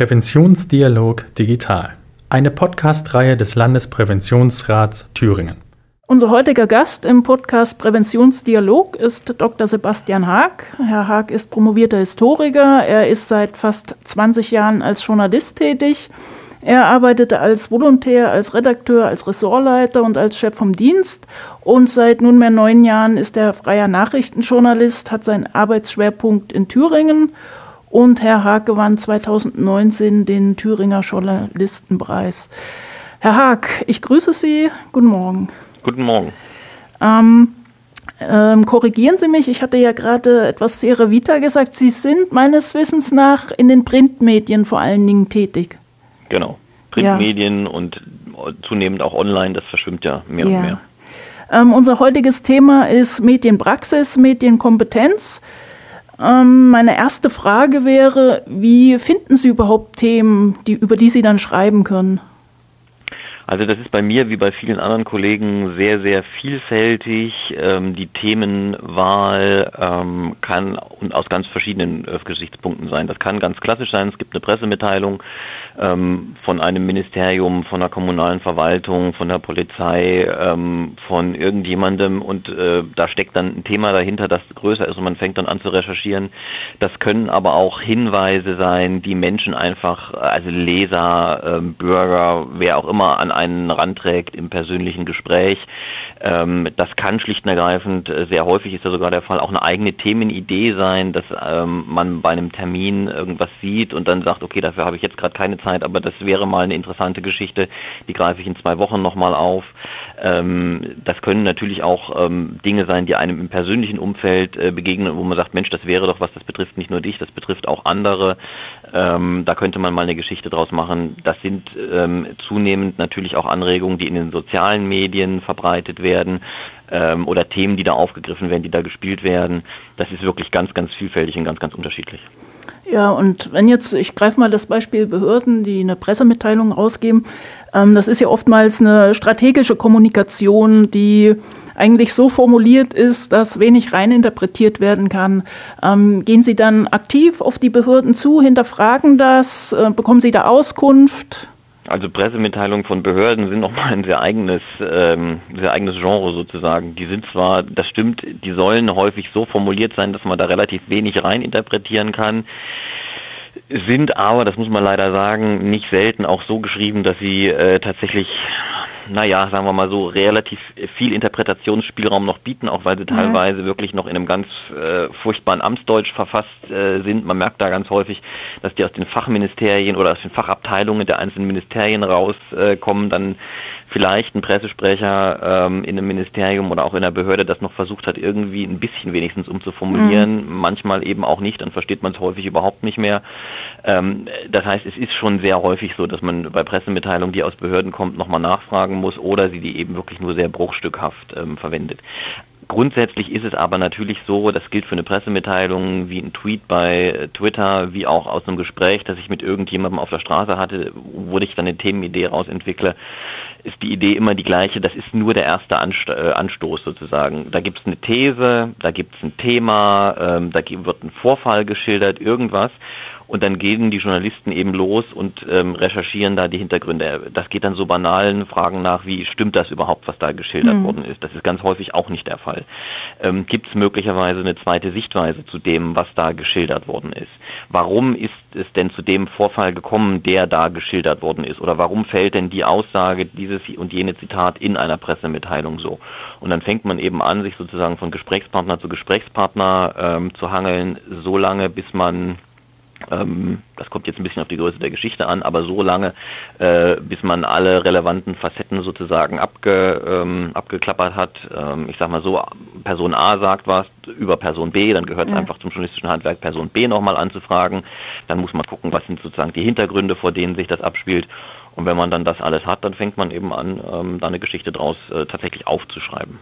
Präventionsdialog Digital, eine Podcast-Reihe des Landespräventionsrats Thüringen. Unser heutiger Gast im Podcast Präventionsdialog ist Dr. Sebastian Haag. Herr Haag ist promovierter Historiker. Er ist seit fast 20 Jahren als Journalist tätig. Er arbeitete als Volontär, als Redakteur, als Ressortleiter und als Chef vom Dienst. Und seit nunmehr neun Jahren ist er freier Nachrichtenjournalist, hat seinen Arbeitsschwerpunkt in Thüringen und Herr Haag gewann 2019 den Thüringer Journalistenpreis. Herr Haag, ich grüße Sie. Guten Morgen. Guten Morgen. Ähm, ähm, korrigieren Sie mich, ich hatte ja gerade etwas zu Ihrer Vita gesagt. Sie sind meines Wissens nach in den Printmedien vor allen Dingen tätig. Genau. Printmedien ja. und zunehmend auch online, das verschwimmt ja mehr ja. und mehr. Ähm, unser heutiges Thema ist Medienpraxis, Medienkompetenz. Ähm, meine erste Frage wäre, wie finden Sie überhaupt Themen, die, über die Sie dann schreiben können? Also das ist bei mir wie bei vielen anderen Kollegen sehr, sehr vielfältig. Ähm, die Themenwahl ähm, kann aus ganz verschiedenen äh, Gesichtspunkten sein. Das kann ganz klassisch sein. Es gibt eine Pressemitteilung ähm, von einem Ministerium, von der kommunalen Verwaltung, von der Polizei, ähm, von irgendjemandem und äh, da steckt dann ein Thema dahinter, das größer ist und man fängt dann an zu recherchieren. Das können aber auch Hinweise sein, die Menschen einfach, also Leser, äh, Bürger, wer auch immer an einen ranträgt im persönlichen Gespräch. Ähm, das kann schlicht und ergreifend, äh, sehr häufig ist ja sogar der Fall, auch eine eigene Themenidee sein, dass ähm, man bei einem Termin irgendwas sieht und dann sagt, okay, dafür habe ich jetzt gerade keine Zeit, aber das wäre mal eine interessante Geschichte, die greife ich in zwei Wochen nochmal auf. Ähm, das können natürlich auch ähm, Dinge sein, die einem im persönlichen Umfeld äh, begegnen, wo man sagt, Mensch, das wäre doch was, das betrifft nicht nur dich, das betrifft auch andere. Ähm, da könnte man mal eine Geschichte draus machen. Das sind ähm, zunehmend natürlich auch Anregungen, die in den sozialen Medien verbreitet werden ähm, oder Themen, die da aufgegriffen werden, die da gespielt werden. Das ist wirklich ganz, ganz vielfältig und ganz, ganz unterschiedlich. Ja, und wenn jetzt, ich greife mal das Beispiel Behörden, die eine Pressemitteilung rausgeben, das ist ja oftmals eine strategische Kommunikation, die eigentlich so formuliert ist, dass wenig reininterpretiert werden kann. Ähm, gehen Sie dann aktiv auf die Behörden zu, hinterfragen das, äh, bekommen Sie da Auskunft? Also Pressemitteilungen von Behörden sind nochmal ein sehr eigenes, ähm, sehr eigenes Genre sozusagen. Die sind zwar, das stimmt, die sollen häufig so formuliert sein, dass man da relativ wenig reininterpretieren kann sind aber, das muss man leider sagen, nicht selten auch so geschrieben, dass sie äh, tatsächlich naja, sagen wir mal so, relativ viel Interpretationsspielraum noch bieten, auch weil sie mhm. teilweise wirklich noch in einem ganz äh, furchtbaren Amtsdeutsch verfasst äh, sind. Man merkt da ganz häufig, dass die aus den Fachministerien oder aus den Fachabteilungen der einzelnen Ministerien rauskommen, äh, dann vielleicht ein Pressesprecher ähm, in einem Ministerium oder auch in einer Behörde das noch versucht hat, irgendwie ein bisschen wenigstens umzuformulieren, mhm. manchmal eben auch nicht, dann versteht man es häufig überhaupt nicht mehr. Ähm, das heißt, es ist schon sehr häufig so, dass man bei Pressemitteilungen, die aus Behörden kommt, nochmal nachfragen muss oder sie die eben wirklich nur sehr bruchstückhaft ähm, verwendet. Grundsätzlich ist es aber natürlich so, das gilt für eine Pressemitteilung, wie ein Tweet bei Twitter, wie auch aus einem Gespräch, das ich mit irgendjemandem auf der Straße hatte, wo ich dann eine Themenidee rausentwickle, ist die Idee immer die gleiche, das ist nur der erste äh, Anstoß sozusagen. Da gibt es eine These, da gibt es ein Thema, ähm, da wird ein Vorfall geschildert, irgendwas und dann gehen die Journalisten eben los und ähm, recherchieren da die Hintergründe. Das geht dann so banalen Fragen nach, wie stimmt das überhaupt, was da geschildert mhm. worden ist. Das ist ganz häufig auch nicht der Fall. Ähm, Gibt es möglicherweise eine zweite Sichtweise zu dem, was da geschildert worden ist? Warum ist es denn zu dem Vorfall gekommen, der da geschildert worden ist? Oder warum fällt denn die Aussage, dieses und jene Zitat in einer Pressemitteilung so? Und dann fängt man eben an, sich sozusagen von Gesprächspartner zu Gesprächspartner ähm, zu hangeln, so lange, bis man das kommt jetzt ein bisschen auf die Größe der Geschichte an, aber so lange, äh, bis man alle relevanten Facetten sozusagen abge, ähm, abgeklappert hat. Ähm, ich sag mal so, Person A sagt was über Person B, dann gehört es ja. einfach zum journalistischen Handwerk, Person B nochmal anzufragen. Dann muss man gucken, was sind sozusagen die Hintergründe, vor denen sich das abspielt. Und wenn man dann das alles hat, dann fängt man eben an, ähm, da eine Geschichte draus äh, tatsächlich aufzuschreiben.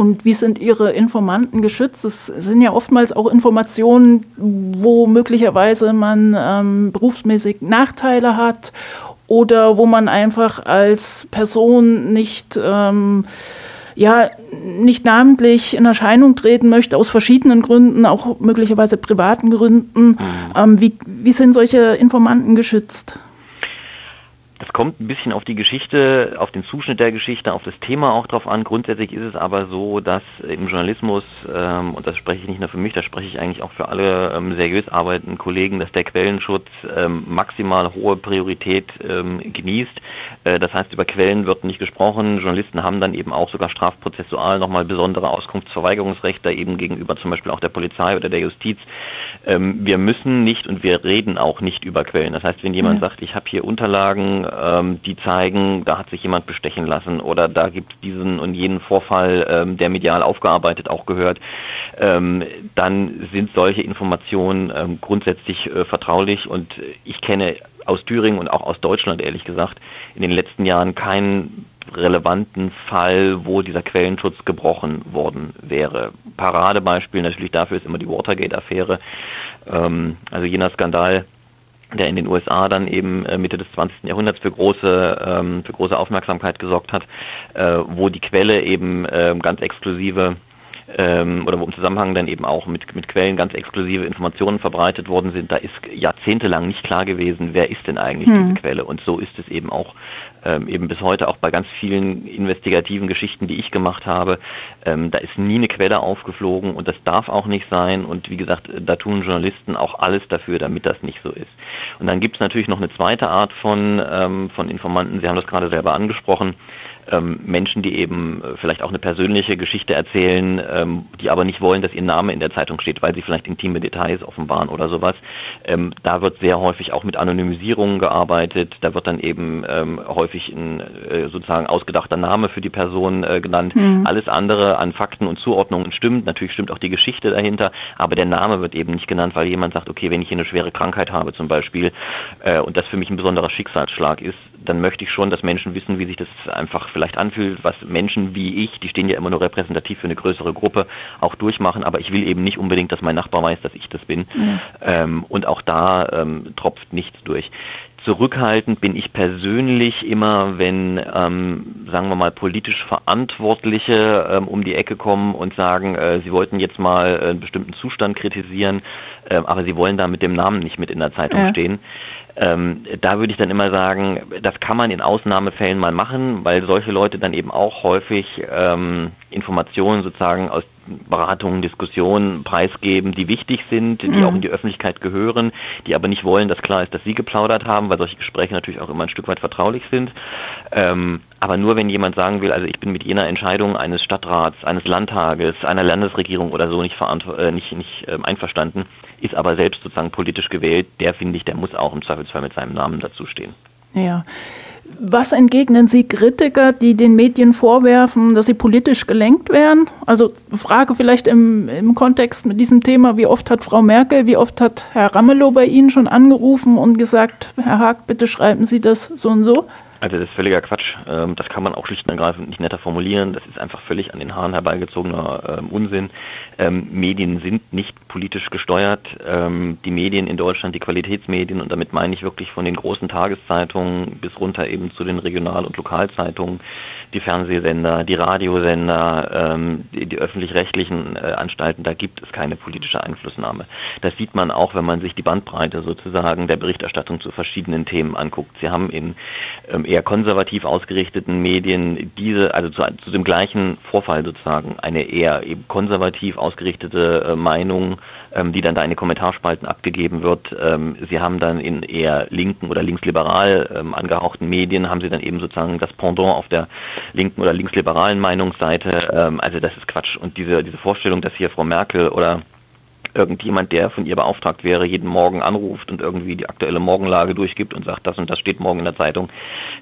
Und wie sind Ihre Informanten geschützt? Es sind ja oftmals auch Informationen, wo möglicherweise man ähm, berufsmäßig Nachteile hat oder wo man einfach als Person nicht ähm, ja nicht namentlich in Erscheinung treten möchte, aus verschiedenen Gründen, auch möglicherweise privaten Gründen. Mhm. Ähm, wie, wie sind solche Informanten geschützt? Das kommt ein bisschen auf die Geschichte, auf den Zuschnitt der Geschichte, auf das Thema auch drauf an. Grundsätzlich ist es aber so, dass im Journalismus, ähm, und das spreche ich nicht nur für mich, das spreche ich eigentlich auch für alle ähm, seriös arbeitenden Kollegen, dass der Quellenschutz ähm, maximal hohe Priorität ähm, genießt. Äh, das heißt, über Quellen wird nicht gesprochen. Journalisten haben dann eben auch sogar strafprozessual nochmal besondere Auskunftsverweigerungsrechte eben gegenüber zum Beispiel auch der Polizei oder der Justiz. Ähm, wir müssen nicht und wir reden auch nicht über Quellen. Das heißt, wenn jemand ja. sagt, ich habe hier Unterlagen, ähm, die zeigen, da hat sich jemand bestechen lassen oder da gibt es diesen und jenen Vorfall, ähm, der medial aufgearbeitet auch gehört, ähm, dann sind solche Informationen ähm, grundsätzlich äh, vertraulich und ich kenne aus Thüringen und auch aus Deutschland ehrlich gesagt in den letzten Jahren keinen relevanten Fall, wo dieser Quellenschutz gebrochen worden wäre. Paradebeispiel natürlich dafür ist immer die Watergate-Affäre, ähm, also jener Skandal, der in den USA dann eben äh, Mitte des 20. Jahrhunderts für große, ähm, für große Aufmerksamkeit gesorgt hat, äh, wo die Quelle eben äh, ganz exklusive ähm, oder wo im Zusammenhang dann eben auch mit, mit Quellen ganz exklusive Informationen verbreitet worden sind, da ist jahrzehntelang nicht klar gewesen, wer ist denn eigentlich hm. diese Quelle. Und so ist es eben auch ähm, eben bis heute auch bei ganz vielen investigativen Geschichten, die ich gemacht habe. Ähm, da ist nie eine Quelle aufgeflogen und das darf auch nicht sein. Und wie gesagt, da tun Journalisten auch alles dafür, damit das nicht so ist. Und dann gibt es natürlich noch eine zweite Art von, ähm, von Informanten. Sie haben das gerade selber angesprochen ähm, Menschen, die eben äh, vielleicht auch eine persönliche Geschichte erzählen, ähm, die aber nicht wollen, dass ihr Name in der Zeitung steht, weil sie vielleicht intime Details offenbaren oder sowas. Ähm, da wird sehr häufig auch mit Anonymisierungen gearbeitet. Da wird dann eben ähm, häufig ein äh, sozusagen ausgedachter Name für die Person äh, genannt. Mhm. Alles andere an Fakten und Zuordnungen stimmt. Natürlich stimmt auch die Geschichte dahinter, aber der Name wird eben nicht genannt, weil jemand sagt, okay, wenn ich hier eine schwere Krankheit habe zum Beispiel äh, und das für mich ein besonderer Schicksalsschlag ist, dann möchte ich schon, dass Menschen wissen, wie sich das einfach vielleicht anfühlt, was Menschen wie ich, die stehen ja immer nur repräsentativ für eine größere Gruppe, auch durchmachen, aber ich will eben nicht unbedingt, dass mein Nachbar weiß, dass ich das bin. Mhm. Ähm, und auch da ähm, tropft nichts durch. Zurückhaltend bin ich persönlich immer, wenn, ähm, sagen wir mal, politisch Verantwortliche ähm, um die Ecke kommen und sagen, äh, sie wollten jetzt mal einen bestimmten Zustand kritisieren, äh, aber sie wollen da mit dem Namen nicht mit in der Zeitung ja. stehen. Ähm, da würde ich dann immer sagen, das kann man in Ausnahmefällen mal machen, weil solche Leute dann eben auch häufig ähm, Informationen sozusagen aus Beratungen, Diskussionen preisgeben, die wichtig sind, die mhm. auch in die Öffentlichkeit gehören, die aber nicht wollen, dass klar ist, dass sie geplaudert haben, weil solche Gespräche natürlich auch immer ein Stück weit vertraulich sind. Ähm, aber nur wenn jemand sagen will, also ich bin mit jener Entscheidung eines Stadtrats, eines Landtages, einer Landesregierung oder so nicht, äh, nicht, nicht äh, einverstanden, ist aber selbst sozusagen politisch gewählt, der finde ich, der muss auch im Zweifelsfall mit seinem Namen dazustehen. Ja. Was entgegnen Sie Kritiker, die den Medien vorwerfen, dass sie politisch gelenkt werden? Also Frage vielleicht im, im Kontext mit diesem Thema, wie oft hat Frau Merkel, wie oft hat Herr Ramelow bei Ihnen schon angerufen und gesagt, Herr Haag, bitte schreiben Sie das so und so? Also das ist völliger Quatsch. Ähm, das kann man auch schlicht und ergreifend nicht netter formulieren. Das ist einfach völlig an den Haaren herbeigezogener ähm, Unsinn. Ähm, Medien sind nicht politisch gesteuert. Die Medien in Deutschland, die Qualitätsmedien, und damit meine ich wirklich von den großen Tageszeitungen bis runter eben zu den Regional- und Lokalzeitungen, die Fernsehsender, die Radiosender, die, die öffentlich-rechtlichen äh, Anstalten, da gibt es keine politische Einflussnahme. Das sieht man auch, wenn man sich die Bandbreite sozusagen der Berichterstattung zu verschiedenen Themen anguckt. Sie haben in eher konservativ ausgerichteten Medien diese, also zu, zu dem gleichen Vorfall sozusagen, eine eher eben konservativ ausgerichtete äh, Meinung, ähm, die dann da in den Kommentarspalten abgegeben wird. Ähm, sie haben dann in eher linken oder linksliberal ähm, angehauchten Medien, haben sie dann eben sozusagen das Pendant auf der linken oder linksliberalen Meinungsseite. Also das ist Quatsch. Und diese, diese Vorstellung, dass hier Frau Merkel oder irgendjemand, der von ihr beauftragt wäre, jeden Morgen anruft und irgendwie die aktuelle Morgenlage durchgibt und sagt, das und das steht morgen in der Zeitung.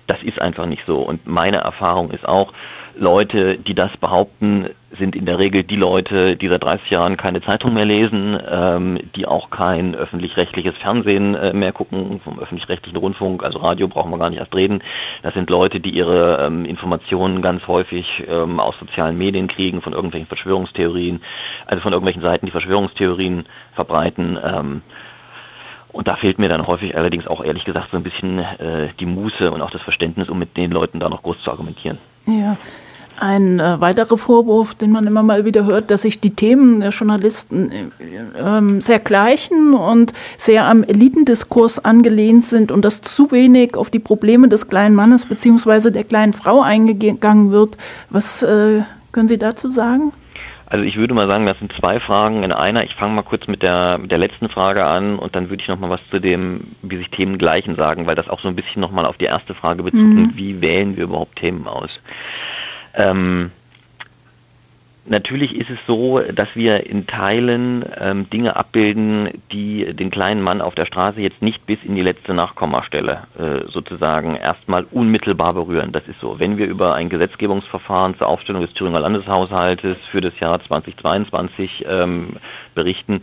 Das ist einfach nicht so. Und meine Erfahrung ist auch, Leute, die das behaupten, sind in der Regel die Leute, die seit 30 Jahren keine Zeitung mehr lesen, ähm, die auch kein öffentlich-rechtliches Fernsehen äh, mehr gucken, vom öffentlich-rechtlichen Rundfunk, also Radio brauchen wir gar nicht erst reden. Das sind Leute, die ihre ähm, Informationen ganz häufig ähm, aus sozialen Medien kriegen, von irgendwelchen Verschwörungstheorien, also von irgendwelchen Seiten, die Verschwörungstheorien verbreiten. Ähm, und da fehlt mir dann häufig allerdings auch ehrlich gesagt so ein bisschen äh, die Muße und auch das Verständnis, um mit den Leuten da noch groß zu argumentieren. Ja. Ein äh, weiterer Vorwurf, den man immer mal wieder hört, dass sich die Themen der Journalisten äh, äh, sehr gleichen und sehr am Elitendiskurs angelehnt sind und dass zu wenig auf die Probleme des kleinen Mannes bzw. der kleinen Frau eingegangen wird. Was äh, können Sie dazu sagen? Also ich würde mal sagen, das sind zwei Fragen in einer. Ich fange mal kurz mit der, mit der letzten Frage an und dann würde ich noch mal was zu dem, wie sich Themen gleichen sagen, weil das auch so ein bisschen noch mal auf die erste Frage bezieht, mhm. wie wählen wir überhaupt Themen aus. Ähm, Natürlich ist es so, dass wir in Teilen ähm, Dinge abbilden, die den kleinen Mann auf der Straße jetzt nicht bis in die letzte Nachkommastelle äh, sozusagen erstmal unmittelbar berühren. Das ist so. Wenn wir über ein Gesetzgebungsverfahren zur Aufstellung des Thüringer Landeshaushaltes für das Jahr 2022 ähm, berichten,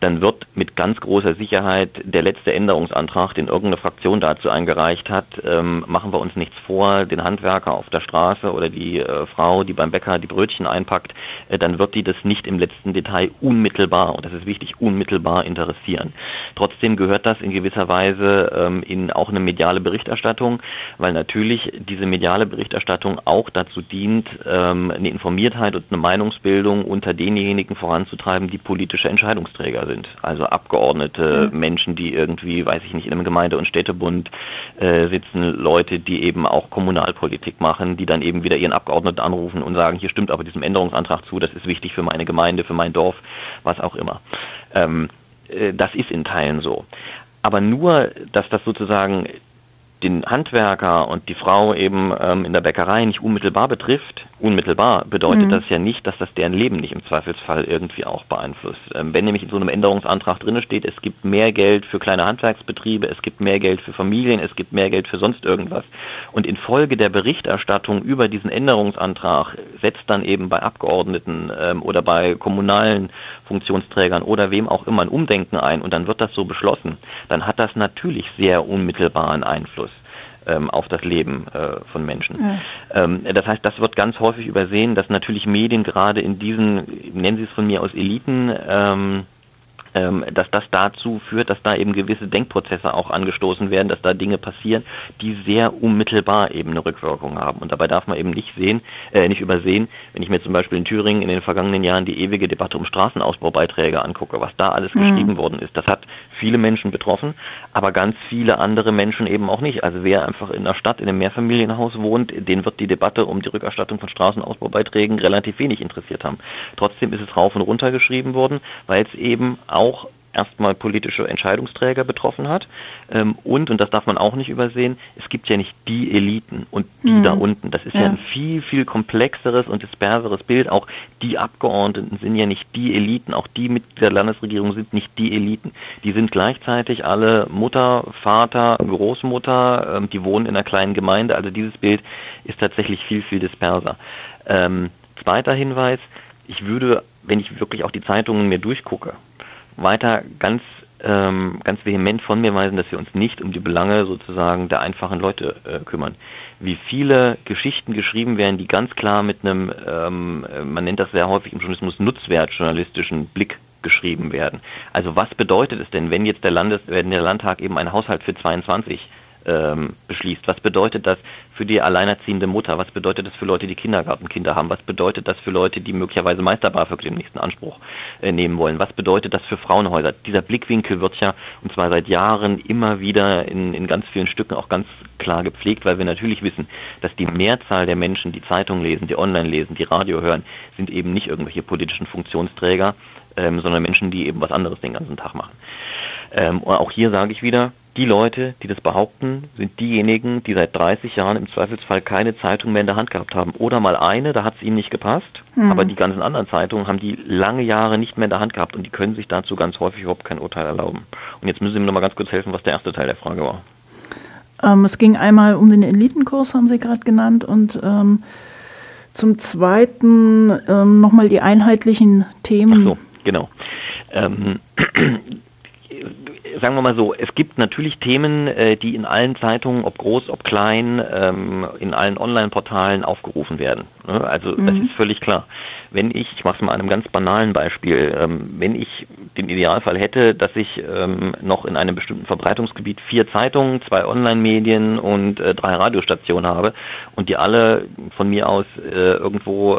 dann wird mit ganz großer Sicherheit der letzte Änderungsantrag, den irgendeine Fraktion dazu eingereicht hat, ähm, machen wir uns nichts vor, den Handwerker auf der Straße oder die äh, Frau, die beim Bäcker die Brötchen einpackt, äh, dann wird die das nicht im letzten Detail unmittelbar, und das ist wichtig, unmittelbar interessieren. Trotzdem gehört das in gewisser Weise ähm, in auch eine mediale Berichterstattung, weil natürlich diese mediale Berichterstattung auch dazu dient, ähm, eine Informiertheit und eine Meinungsbildung unter denjenigen voranzutreiben, die politische Entscheidungsträger sind. Also Abgeordnete, mhm. Menschen, die irgendwie, weiß ich nicht, in einem Gemeinde- und Städtebund äh, sitzen, Leute, die eben auch Kommunalpolitik machen, die dann eben wieder ihren Abgeordneten anrufen und sagen, hier stimmt aber diesem Änderungsantrag zu, das ist wichtig für meine Gemeinde, für mein Dorf, was auch immer. Ähm, äh, das ist in Teilen so. Aber nur, dass das sozusagen den Handwerker und die Frau eben ähm, in der Bäckerei nicht unmittelbar betrifft, unmittelbar bedeutet mhm. das ja nicht, dass das deren Leben nicht im Zweifelsfall irgendwie auch beeinflusst. Ähm, wenn nämlich in so einem Änderungsantrag drin steht, es gibt mehr Geld für kleine Handwerksbetriebe, es gibt mehr Geld für Familien, es gibt mehr Geld für sonst irgendwas und infolge der Berichterstattung über diesen Änderungsantrag setzt dann eben bei Abgeordneten ähm, oder bei kommunalen Funktionsträgern oder wem auch immer ein Umdenken ein und dann wird das so beschlossen, dann hat das natürlich sehr unmittelbaren Einfluss ähm, auf das Leben äh, von Menschen. Ja. Ähm, das heißt, das wird ganz häufig übersehen, dass natürlich Medien gerade in diesen, nennen Sie es von mir aus Eliten, ähm, ähm, dass das dazu führt, dass da eben gewisse Denkprozesse auch angestoßen werden, dass da Dinge passieren, die sehr unmittelbar eben eine Rückwirkung haben. Und dabei darf man eben nicht sehen, äh, nicht übersehen, wenn ich mir zum Beispiel in Thüringen in den vergangenen Jahren die ewige Debatte um Straßenausbaubeiträge angucke, was da alles mhm. geschrieben worden ist. Das hat viele Menschen betroffen, aber ganz viele andere Menschen eben auch nicht. Also wer einfach in der Stadt in einem Mehrfamilienhaus wohnt, den wird die Debatte um die Rückerstattung von Straßenausbaubeiträgen relativ wenig interessiert haben. Trotzdem ist es rauf und runter geschrieben worden, weil es eben auch erstmal politische Entscheidungsträger betroffen hat. Ähm, und, und das darf man auch nicht übersehen, es gibt ja nicht die Eliten und die mhm. da unten. Das ist ja. ja. ein viel, viel komplexeres und disperseres Bild. Auch die Abgeordneten sind ja nicht die Eliten, auch die mit der Landesregierung sind nicht die Eliten. Die sind gleichzeitig alle Mutter, Vater, Großmutter, ähm, die wohnen in einer kleinen Gemeinde. Also dieses Bild ist tatsächlich viel, viel disperser. Ähm, zweiter Hinweis, ich würde, wenn ich wirklich auch die Zeitungen mir durchgucke, weiter ganz ähm, ganz vehement von mir weisen, dass wir uns nicht um die Belange sozusagen der einfachen Leute äh, kümmern. Wie viele Geschichten geschrieben werden, die ganz klar mit einem, ähm, man nennt das sehr häufig im Journalismus, nutzwertjournalistischen Blick geschrieben werden. Also was bedeutet es denn, wenn jetzt der Landes, wenn der Landtag eben einen Haushalt für 22 ähm, beschließt. Was bedeutet das für die alleinerziehende Mutter? Was bedeutet das für Leute, die Kindergartenkinder haben? Was bedeutet das für Leute, die möglicherweise Meisterbafög den nächsten Anspruch äh, nehmen wollen? Was bedeutet das für Frauenhäuser? Dieser Blickwinkel wird ja, und zwar seit Jahren, immer wieder in, in ganz vielen Stücken auch ganz klar gepflegt, weil wir natürlich wissen, dass die Mehrzahl der Menschen, die Zeitung lesen, die online lesen, die Radio hören, sind eben nicht irgendwelche politischen Funktionsträger, ähm, sondern Menschen, die eben was anderes den ganzen Tag machen. Ähm, und auch hier sage ich wieder, die Leute, die das behaupten, sind diejenigen, die seit 30 Jahren im Zweifelsfall keine Zeitung mehr in der Hand gehabt haben. Oder mal eine, da hat es ihnen nicht gepasst. Mhm. Aber die ganzen anderen Zeitungen haben die lange Jahre nicht mehr in der Hand gehabt und die können sich dazu ganz häufig überhaupt kein Urteil erlauben. Und jetzt müssen Sie mir noch mal ganz kurz helfen, was der erste Teil der Frage war. Ähm, es ging einmal um den Elitenkurs, haben Sie gerade genannt, und ähm, zum Zweiten ähm, nochmal die einheitlichen Themen. Ach so, genau. Ähm, sagen wir mal so, es gibt natürlich Themen, äh, die in allen Zeitungen, ob groß, ob klein, ähm, in allen Online-Portalen aufgerufen werden. Ne? Also mhm. das ist völlig klar. Wenn ich, ich mache es mal an einem ganz banalen Beispiel, ähm, wenn ich den Idealfall hätte, dass ich ähm, noch in einem bestimmten Verbreitungsgebiet vier Zeitungen, zwei Online-Medien und äh, drei Radiostationen habe und die alle von mir aus äh, irgendwo,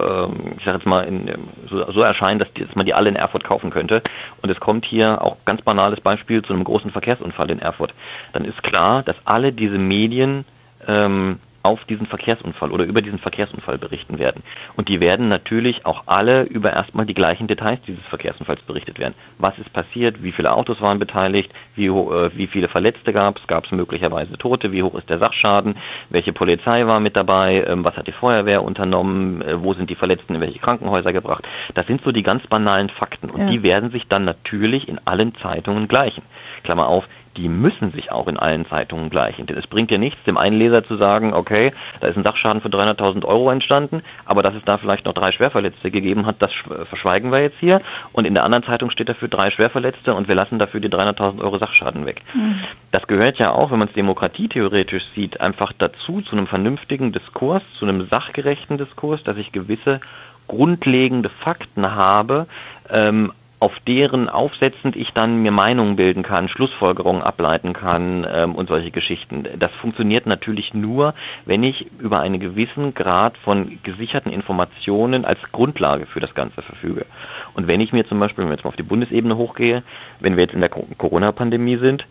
ich sage jetzt mal, in, so, so erscheinen, dass, die, dass man die alle in Erfurt kaufen könnte und es kommt hier auch ganz banales Beispiel zu einem großen Verkehrsunfall in Erfurt, dann ist klar, dass alle diese Medien ähm, auf diesen Verkehrsunfall oder über diesen Verkehrsunfall berichten werden. Und die werden natürlich auch alle über erstmal die gleichen Details dieses Verkehrsunfalls berichtet werden. Was ist passiert? Wie viele Autos waren beteiligt? Wie, äh, wie viele Verletzte gab es? Gab es möglicherweise Tote? Wie hoch ist der Sachschaden? Welche Polizei war mit dabei? Ähm, was hat die Feuerwehr unternommen? Äh, wo sind die Verletzten in welche Krankenhäuser gebracht? Das sind so die ganz banalen Fakten. Und ja. die werden sich dann natürlich in allen Zeitungen gleichen. Klammer auf, die müssen sich auch in allen Zeitungen gleichen. Denn es bringt ja nichts, dem einen Leser zu sagen, okay, da ist ein Sachschaden für 300.000 Euro entstanden, aber dass es da vielleicht noch drei Schwerverletzte gegeben hat, das verschweigen wir jetzt hier. Und in der anderen Zeitung steht dafür drei Schwerverletzte und wir lassen dafür die 300.000 Euro Sachschaden weg. Mhm. Das gehört ja auch, wenn man es demokratietheoretisch sieht, einfach dazu, zu einem vernünftigen Diskurs, zu einem sachgerechten Diskurs, dass ich gewisse grundlegende Fakten habe, ähm, auf deren aufsetzend ich dann mir Meinungen bilden kann, Schlussfolgerungen ableiten kann ähm, und solche Geschichten. Das funktioniert natürlich nur, wenn ich über einen gewissen Grad von gesicherten Informationen als Grundlage für das Ganze verfüge. Und wenn ich mir zum Beispiel, wenn wir jetzt mal auf die Bundesebene hochgehe, wenn wir jetzt in der Corona-Pandemie sind,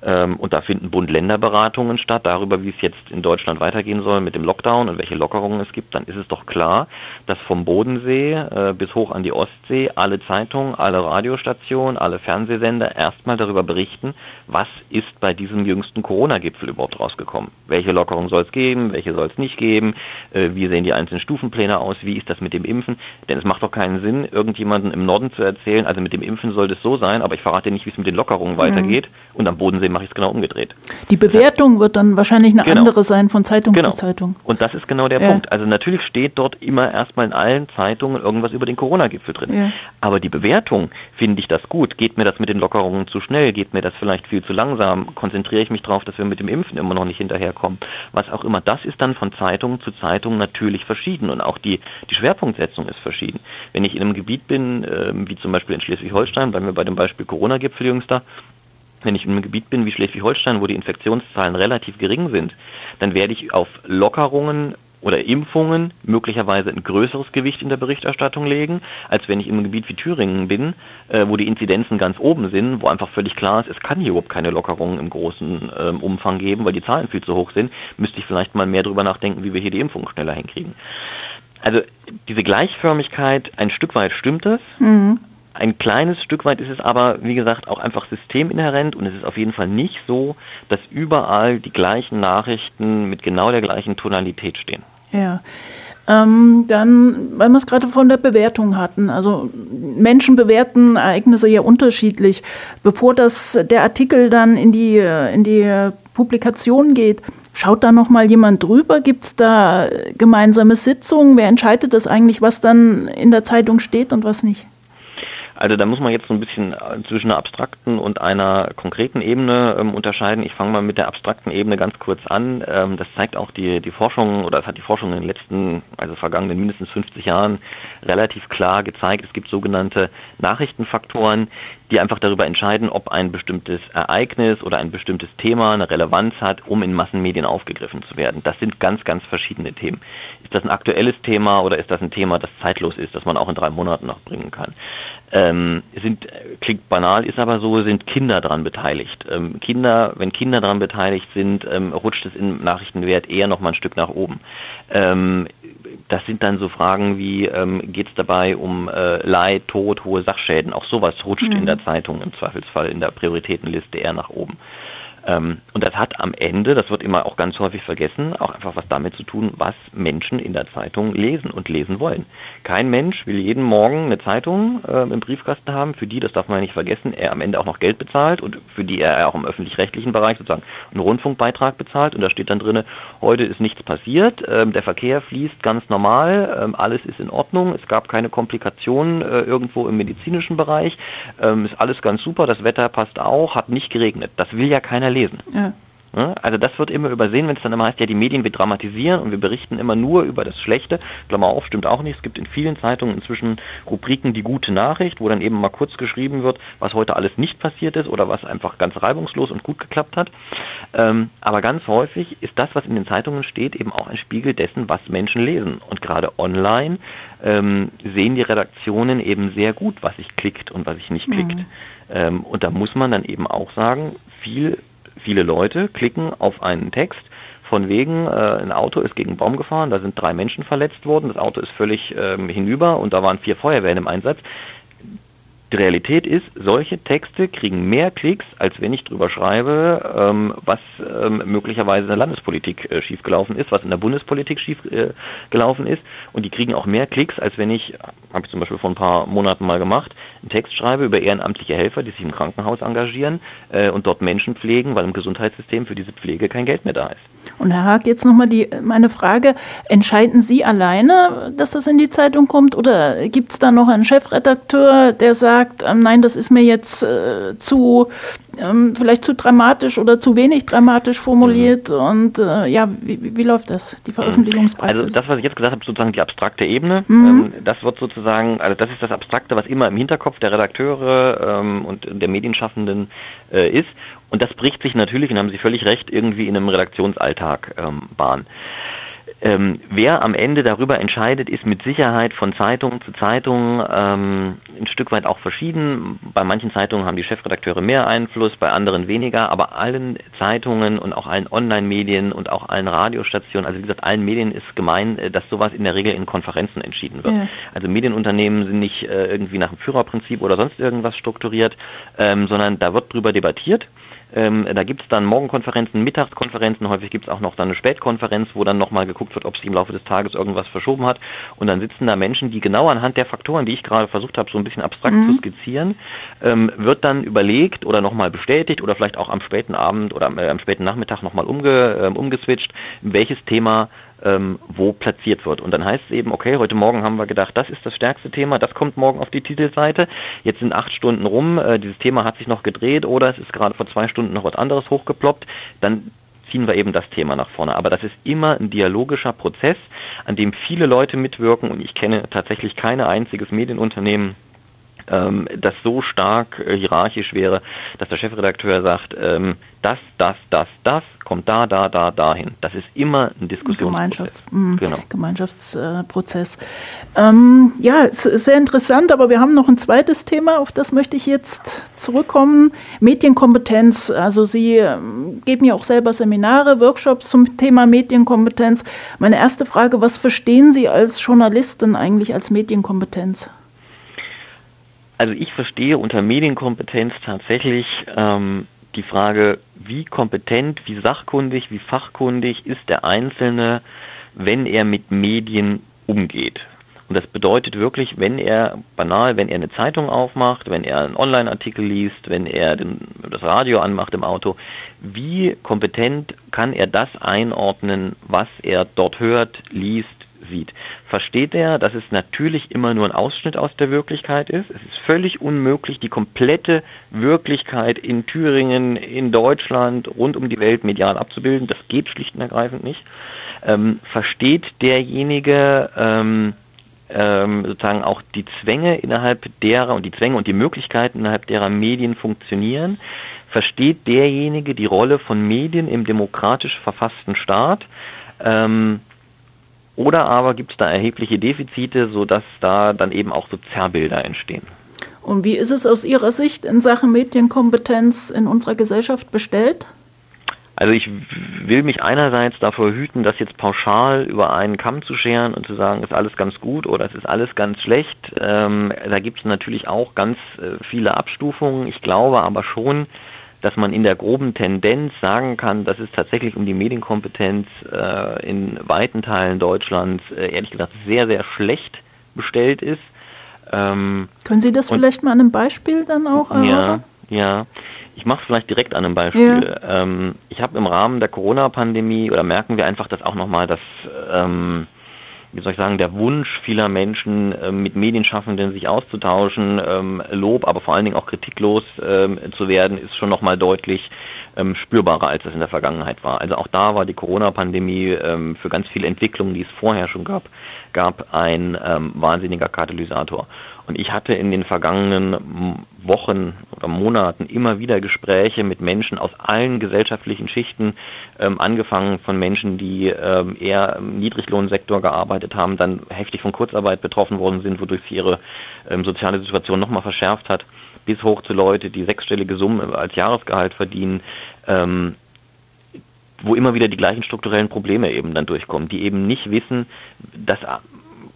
und da finden Bund-Länder-Beratungen statt darüber, wie es jetzt in Deutschland weitergehen soll mit dem Lockdown und welche Lockerungen es gibt. Dann ist es doch klar, dass vom Bodensee äh, bis hoch an die Ostsee alle Zeitungen, alle Radiostationen, alle Fernsehsender erstmal darüber berichten, was ist bei diesem jüngsten Corona-Gipfel überhaupt rausgekommen. Welche Lockerungen soll es geben, welche soll es nicht geben, äh, wie sehen die einzelnen Stufenpläne aus, wie ist das mit dem Impfen. Denn es macht doch keinen Sinn, irgendjemanden im Norden zu erzählen, also mit dem Impfen soll das so sein, aber ich verrate nicht, wie es mit den Lockerungen mhm. weitergeht. Und am Bodensee Fernsehen mache ich es genau umgedreht. Die Bewertung wird dann wahrscheinlich eine genau. andere sein von Zeitung genau. zu Zeitung. Und das ist genau der ja. Punkt. Also natürlich steht dort immer erstmal in allen Zeitungen irgendwas über den Corona-Gipfel drin. Ja. Aber die Bewertung, finde ich das gut? Geht mir das mit den Lockerungen zu schnell? Geht mir das vielleicht viel zu langsam? Konzentriere ich mich darauf, dass wir mit dem Impfen immer noch nicht hinterherkommen? Was auch immer. Das ist dann von Zeitung zu Zeitung natürlich verschieden und auch die, die Schwerpunktsetzung ist verschieden. Wenn ich in einem Gebiet bin, äh, wie zum Beispiel in Schleswig-Holstein, bleiben wir bei dem Beispiel Corona-Gipfel jüngster, wenn ich in einem Gebiet bin wie Schleswig-Holstein, wo die Infektionszahlen relativ gering sind, dann werde ich auf Lockerungen oder Impfungen möglicherweise ein größeres Gewicht in der Berichterstattung legen, als wenn ich in einem Gebiet wie Thüringen bin, äh, wo die Inzidenzen ganz oben sind, wo einfach völlig klar ist, es kann hier überhaupt keine Lockerungen im großen äh, Umfang geben, weil die Zahlen viel zu hoch sind, müsste ich vielleicht mal mehr darüber nachdenken, wie wir hier die Impfung schneller hinkriegen. Also diese Gleichförmigkeit, ein Stück weit stimmt es, mhm. Ein kleines Stück weit ist es aber, wie gesagt, auch einfach systeminhärent und es ist auf jeden Fall nicht so, dass überall die gleichen Nachrichten mit genau der gleichen Tonalität stehen. Ja. Ähm, dann, weil wir es gerade von der Bewertung hatten, also Menschen bewerten Ereignisse ja unterschiedlich. Bevor das, der Artikel dann in die, in die Publikation geht, Schaut da noch mal jemand drüber? Gibt es da gemeinsame Sitzungen? Wer entscheidet das eigentlich, was dann in der Zeitung steht und was nicht? Also da muss man jetzt so ein bisschen äh, zwischen einer abstrakten und einer konkreten Ebene ähm, unterscheiden. Ich fange mal mit der abstrakten Ebene ganz kurz an. Ähm, das zeigt auch die, die Forschung oder das hat die Forschung in den letzten, also vergangenen mindestens 50 Jahren relativ klar gezeigt. Es gibt sogenannte Nachrichtenfaktoren, die einfach darüber entscheiden, ob ein bestimmtes Ereignis oder ein bestimmtes Thema eine Relevanz hat, um in Massenmedien aufgegriffen zu werden. Das sind ganz, ganz verschiedene Themen. Ist das ein aktuelles Thema oder ist das ein Thema, das zeitlos ist, das man auch in drei Monaten noch bringen kann? Ähm, sind, klingt banal, ist aber so, sind Kinder daran beteiligt. Ähm, Kinder, wenn Kinder daran beteiligt sind, ähm, rutscht es im Nachrichtenwert eher noch mal ein Stück nach oben. Ähm, das sind dann so Fragen wie, ähm, geht es dabei um äh, Leid, Tod, hohe Sachschäden? Auch sowas rutscht mhm. in der Zeitung im Zweifelsfall in der Prioritätenliste eher nach oben. Ähm, und das hat am Ende, das wird immer auch ganz häufig vergessen, auch einfach was damit zu tun, was Menschen in der Zeitung lesen und lesen wollen. Kein Mensch will jeden Morgen eine Zeitung äh, im Briefkasten haben, für die, das darf man nicht vergessen, er am Ende auch noch Geld bezahlt und für die er auch im öffentlich-rechtlichen Bereich sozusagen einen Rundfunkbeitrag bezahlt. Und da steht dann drin, heute ist nichts passiert, ähm, der Verkehr fließt ganz normal, ähm, alles ist in Ordnung, es gab keine Komplikationen äh, irgendwo im medizinischen Bereich, ähm, ist alles ganz super, das Wetter passt auch, hat nicht geregnet. Das will ja keiner lesen. Ja. Also das wird immer übersehen, wenn es dann immer heißt, ja, die Medien wir dramatisieren und wir berichten immer nur über das Schlechte. Klammer auf, stimmt auch nicht. Es gibt in vielen Zeitungen inzwischen Rubriken die gute Nachricht, wo dann eben mal kurz geschrieben wird, was heute alles nicht passiert ist oder was einfach ganz reibungslos und gut geklappt hat. Ähm, aber ganz häufig ist das, was in den Zeitungen steht, eben auch ein Spiegel dessen, was Menschen lesen. Und gerade online ähm, sehen die Redaktionen eben sehr gut, was sich klickt und was sich nicht klickt. Mhm. Ähm, und da muss man dann eben auch sagen, viel, viele Leute klicken auf einen Text, von wegen, äh, ein Auto ist gegen einen Baum gefahren, da sind drei Menschen verletzt worden, das Auto ist völlig ähm, hinüber und da waren vier Feuerwehren im Einsatz. Die Realität ist, solche Texte kriegen mehr Klicks, als wenn ich drüber schreibe, ähm, was ähm, möglicherweise in der Landespolitik äh, schiefgelaufen ist, was in der Bundespolitik schiefgelaufen äh, ist. Und die kriegen auch mehr Klicks, als wenn ich, habe ich zum Beispiel vor ein paar Monaten mal gemacht, einen Text schreibe über ehrenamtliche Helfer, die sich im Krankenhaus engagieren äh, und dort Menschen pflegen, weil im Gesundheitssystem für diese Pflege kein Geld mehr da ist. Und Herr Haag, jetzt nochmal meine Frage, entscheiden Sie alleine, dass das in die Zeitung kommt oder gibt es da noch einen Chefredakteur, der sagt, ähm, nein, das ist mir jetzt äh, zu, ähm, vielleicht zu dramatisch oder zu wenig dramatisch formuliert mhm. und äh, ja, wie, wie, läuft das, die Veröffentlichungspraxis? Also das, was ich jetzt gesagt habe, sozusagen die abstrakte Ebene, mhm. ähm, das wird sozusagen, also das ist das Abstrakte, was immer im Hinterkopf der Redakteure ähm, und der Medienschaffenden äh, ist und das bricht sich natürlich, und haben Sie völlig recht, irgendwie in einem Redaktionsalltag ähm, Bahn. Ähm, wer am Ende darüber entscheidet, ist mit Sicherheit von Zeitung zu Zeitung ähm, ein Stück weit auch verschieden. Bei manchen Zeitungen haben die Chefredakteure mehr Einfluss, bei anderen weniger, aber allen Zeitungen und auch allen Online-Medien und auch allen Radiostationen, also wie gesagt, allen Medien ist gemein, äh, dass sowas in der Regel in Konferenzen entschieden wird. Ja. Also Medienunternehmen sind nicht äh, irgendwie nach dem Führerprinzip oder sonst irgendwas strukturiert, ähm, sondern da wird drüber debattiert ähm, da gibt es dann Morgenkonferenzen, Mittagskonferenzen, häufig gibt es auch noch dann eine Spätkonferenz, wo dann nochmal geguckt wird, ob sich im Laufe des Tages irgendwas verschoben hat. Und dann sitzen da Menschen, die genau anhand der Faktoren, die ich gerade versucht habe, so ein bisschen abstrakt mhm. zu skizzieren, ähm, wird dann überlegt oder nochmal bestätigt oder vielleicht auch am späten Abend oder am, äh, am späten Nachmittag nochmal umge, äh, umgeswitcht, welches Thema ähm, wo platziert wird. Und dann heißt es eben, okay, heute Morgen haben wir gedacht, das ist das stärkste Thema, das kommt morgen auf die Titelseite. Jetzt sind acht Stunden rum, äh, dieses Thema hat sich noch gedreht oder es ist gerade vor zwei Stunden noch was anderes hochgeploppt. Dann ziehen wir eben das Thema nach vorne. Aber das ist immer ein dialogischer Prozess, an dem viele Leute mitwirken und ich kenne tatsächlich kein einziges Medienunternehmen, ähm, das so stark äh, hierarchisch wäre, dass der Chefredakteur sagt, ähm, das, das, das, das kommt da, da, da, dahin. Das ist immer ein Diskussionsprozess. Gemeinschafts mm, genau. Gemeinschaftsprozess. Ähm, ja, es ist sehr interessant, aber wir haben noch ein zweites Thema, auf das möchte ich jetzt zurückkommen. Medienkompetenz. Also Sie ähm, geben ja auch selber Seminare, Workshops zum Thema Medienkompetenz. Meine erste Frage, was verstehen Sie als Journalistin eigentlich als Medienkompetenz? Also ich verstehe unter Medienkompetenz tatsächlich ähm, die Frage, wie kompetent, wie sachkundig, wie fachkundig ist der Einzelne, wenn er mit Medien umgeht. Und das bedeutet wirklich, wenn er banal, wenn er eine Zeitung aufmacht, wenn er einen Online-Artikel liest, wenn er den, das Radio anmacht im Auto, wie kompetent kann er das einordnen, was er dort hört, liest, sieht, versteht er, dass es natürlich immer nur ein Ausschnitt aus der Wirklichkeit ist. Es ist völlig unmöglich, die komplette Wirklichkeit in Thüringen, in Deutschland, rund um die Welt medial abzubilden. Das geht schlicht und ergreifend nicht. Ähm, versteht derjenige ähm, ähm, sozusagen auch die Zwänge innerhalb derer und die Zwänge und die Möglichkeiten innerhalb derer Medien funktionieren? Versteht derjenige die Rolle von Medien im demokratisch verfassten Staat? Ähm, oder aber gibt es da erhebliche Defizite, sodass da dann eben auch so Zerrbilder entstehen. Und wie ist es aus Ihrer Sicht in Sachen Medienkompetenz in unserer Gesellschaft bestellt? Also ich will mich einerseits davor hüten, das jetzt pauschal über einen Kamm zu scheren und zu sagen, ist alles ganz gut oder es ist alles ganz schlecht. Ähm, da gibt es natürlich auch ganz äh, viele Abstufungen. Ich glaube aber schon, dass man in der groben Tendenz sagen kann, dass es tatsächlich um die Medienkompetenz äh, in weiten Teilen Deutschlands äh, ehrlich gesagt sehr, sehr schlecht bestellt ist. Ähm, Können Sie das vielleicht mal an einem Beispiel dann auch erörtern? Ja, ja. Ich mache es vielleicht direkt an einem Beispiel. Ja. Ähm, ich habe im Rahmen der Corona-Pandemie oder merken wir einfach das auch nochmal, dass ähm, wie soll ich sagen, der Wunsch vieler Menschen, äh, mit Medienschaffenden sich auszutauschen, ähm, Lob, aber vor allen Dingen auch kritiklos ähm, zu werden, ist schon nochmal deutlich ähm, spürbarer, als es in der Vergangenheit war. Also auch da war die Corona-Pandemie ähm, für ganz viele Entwicklungen, die es vorher schon gab, gab ein ähm, wahnsinniger Katalysator. Und ich hatte in den vergangenen Wochen oder Monaten immer wieder Gespräche mit Menschen aus allen gesellschaftlichen Schichten, ähm, angefangen von Menschen, die ähm, eher im Niedriglohnsektor gearbeitet haben, dann heftig von Kurzarbeit betroffen worden sind, wodurch sie ihre ähm, soziale Situation nochmal verschärft hat, bis hoch zu Leute, die sechsstellige Summen als Jahresgehalt verdienen, ähm, wo immer wieder die gleichen strukturellen Probleme eben dann durchkommen, die eben nicht wissen, dass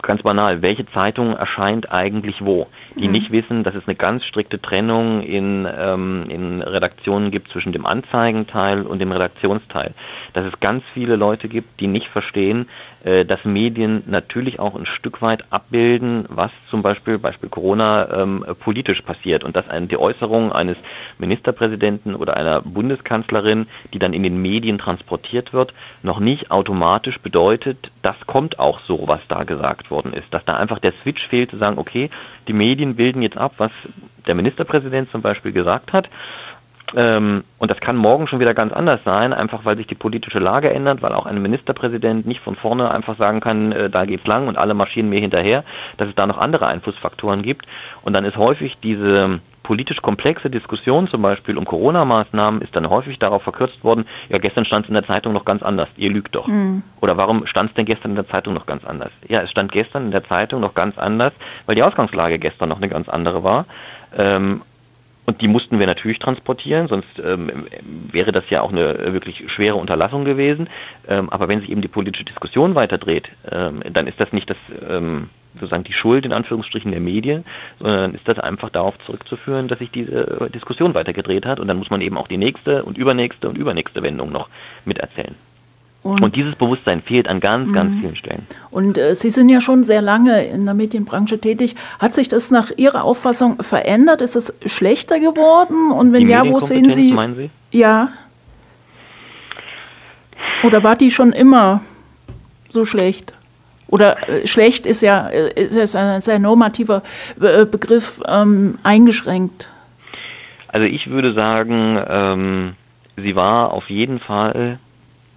ganz banal, welche Zeitung erscheint eigentlich wo. Die mhm. nicht wissen, dass es eine ganz strikte Trennung in, ähm, in Redaktionen gibt zwischen dem Anzeigenteil und dem Redaktionsteil. Dass es ganz viele Leute gibt, die nicht verstehen, äh, dass Medien natürlich auch ein Stück weit abbilden, was zum Beispiel, Beispiel Corona, ähm, politisch passiert und dass eine, die Äußerung eines Ministerpräsidenten oder einer Bundeskanzlerin, die dann in den Medien transportiert wird, noch nicht automatisch bedeutet, das kommt auch so, was da gesagt worden ist. Dass da einfach der Switch fehlt, zu sagen, okay, die Medien bilden jetzt ab, was der Ministerpräsident zum Beispiel gesagt hat und das kann morgen schon wieder ganz anders sein, einfach weil sich die politische Lage ändert, weil auch ein Ministerpräsident nicht von vorne einfach sagen kann, äh, da geht's lang und alle marschieren mir hinterher, dass es da noch andere Einflussfaktoren gibt. Und dann ist häufig diese politisch komplexe Diskussion zum Beispiel um Corona-Maßnahmen ist dann häufig darauf verkürzt worden, ja gestern stand es in der Zeitung noch ganz anders, ihr lügt doch. Mhm. Oder warum stand es denn gestern in der Zeitung noch ganz anders? Ja, es stand gestern in der Zeitung noch ganz anders, weil die Ausgangslage gestern noch eine ganz andere war. Ähm, und die mussten wir natürlich transportieren, sonst ähm, wäre das ja auch eine wirklich schwere Unterlassung gewesen. Ähm, aber wenn sich eben die politische Diskussion weiterdreht, ähm, dann ist das nicht das ähm, sozusagen die Schuld in Anführungsstrichen der Medien, sondern ist das einfach darauf zurückzuführen, dass sich diese äh, Diskussion weitergedreht hat und dann muss man eben auch die nächste und übernächste und übernächste Wendung noch miterzählen. Und, und, dieses Bewusstsein fehlt an ganz, mhm. ganz vielen Stellen. Und äh, Sie sind ja schon sehr lange in der Medienbranche tätig. Hat sich das nach Ihrer Auffassung verändert? Ist es schlechter geworden? Und wenn ja, wo sehen Sie? Meinen Sie? Ja. Oder war die schon immer so schlecht? Oder äh, schlecht ist ja, äh, ist ja ein sehr normativer äh, Begriff ähm, eingeschränkt. Also ich würde sagen, ähm, sie war auf jeden Fall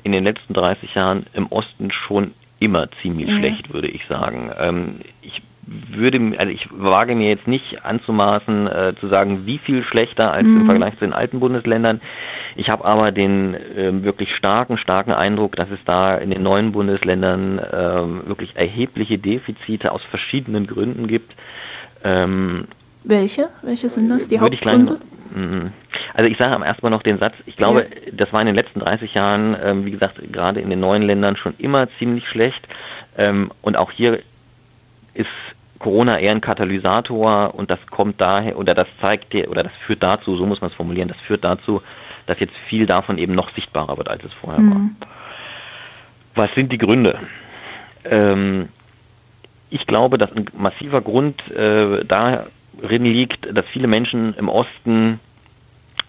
in den letzten 30 Jahren im Osten schon immer ziemlich mhm. schlecht, würde ich sagen. Ähm, ich würde, also ich wage mir jetzt nicht anzumaßen, äh, zu sagen, wie viel schlechter als mhm. im Vergleich zu den alten Bundesländern. Ich habe aber den äh, wirklich starken, starken Eindruck, dass es da in den neuen Bundesländern äh, wirklich erhebliche Defizite aus verschiedenen Gründen gibt. Ähm, Welche? Welche sind das? Die Hauptgründe? Also ich sage erstmal noch den Satz, ich glaube, ja. das war in den letzten 30 Jahren, ähm, wie gesagt, gerade in den neuen Ländern schon immer ziemlich schlecht. Ähm, und auch hier ist Corona eher ein Katalysator und das kommt daher, oder das zeigt dir, oder das führt dazu, so muss man es formulieren, das führt dazu, dass jetzt viel davon eben noch sichtbarer wird, als es vorher mhm. war. Was sind die Gründe? Ähm, ich glaube, dass ein massiver Grund äh, darin liegt, dass viele Menschen im Osten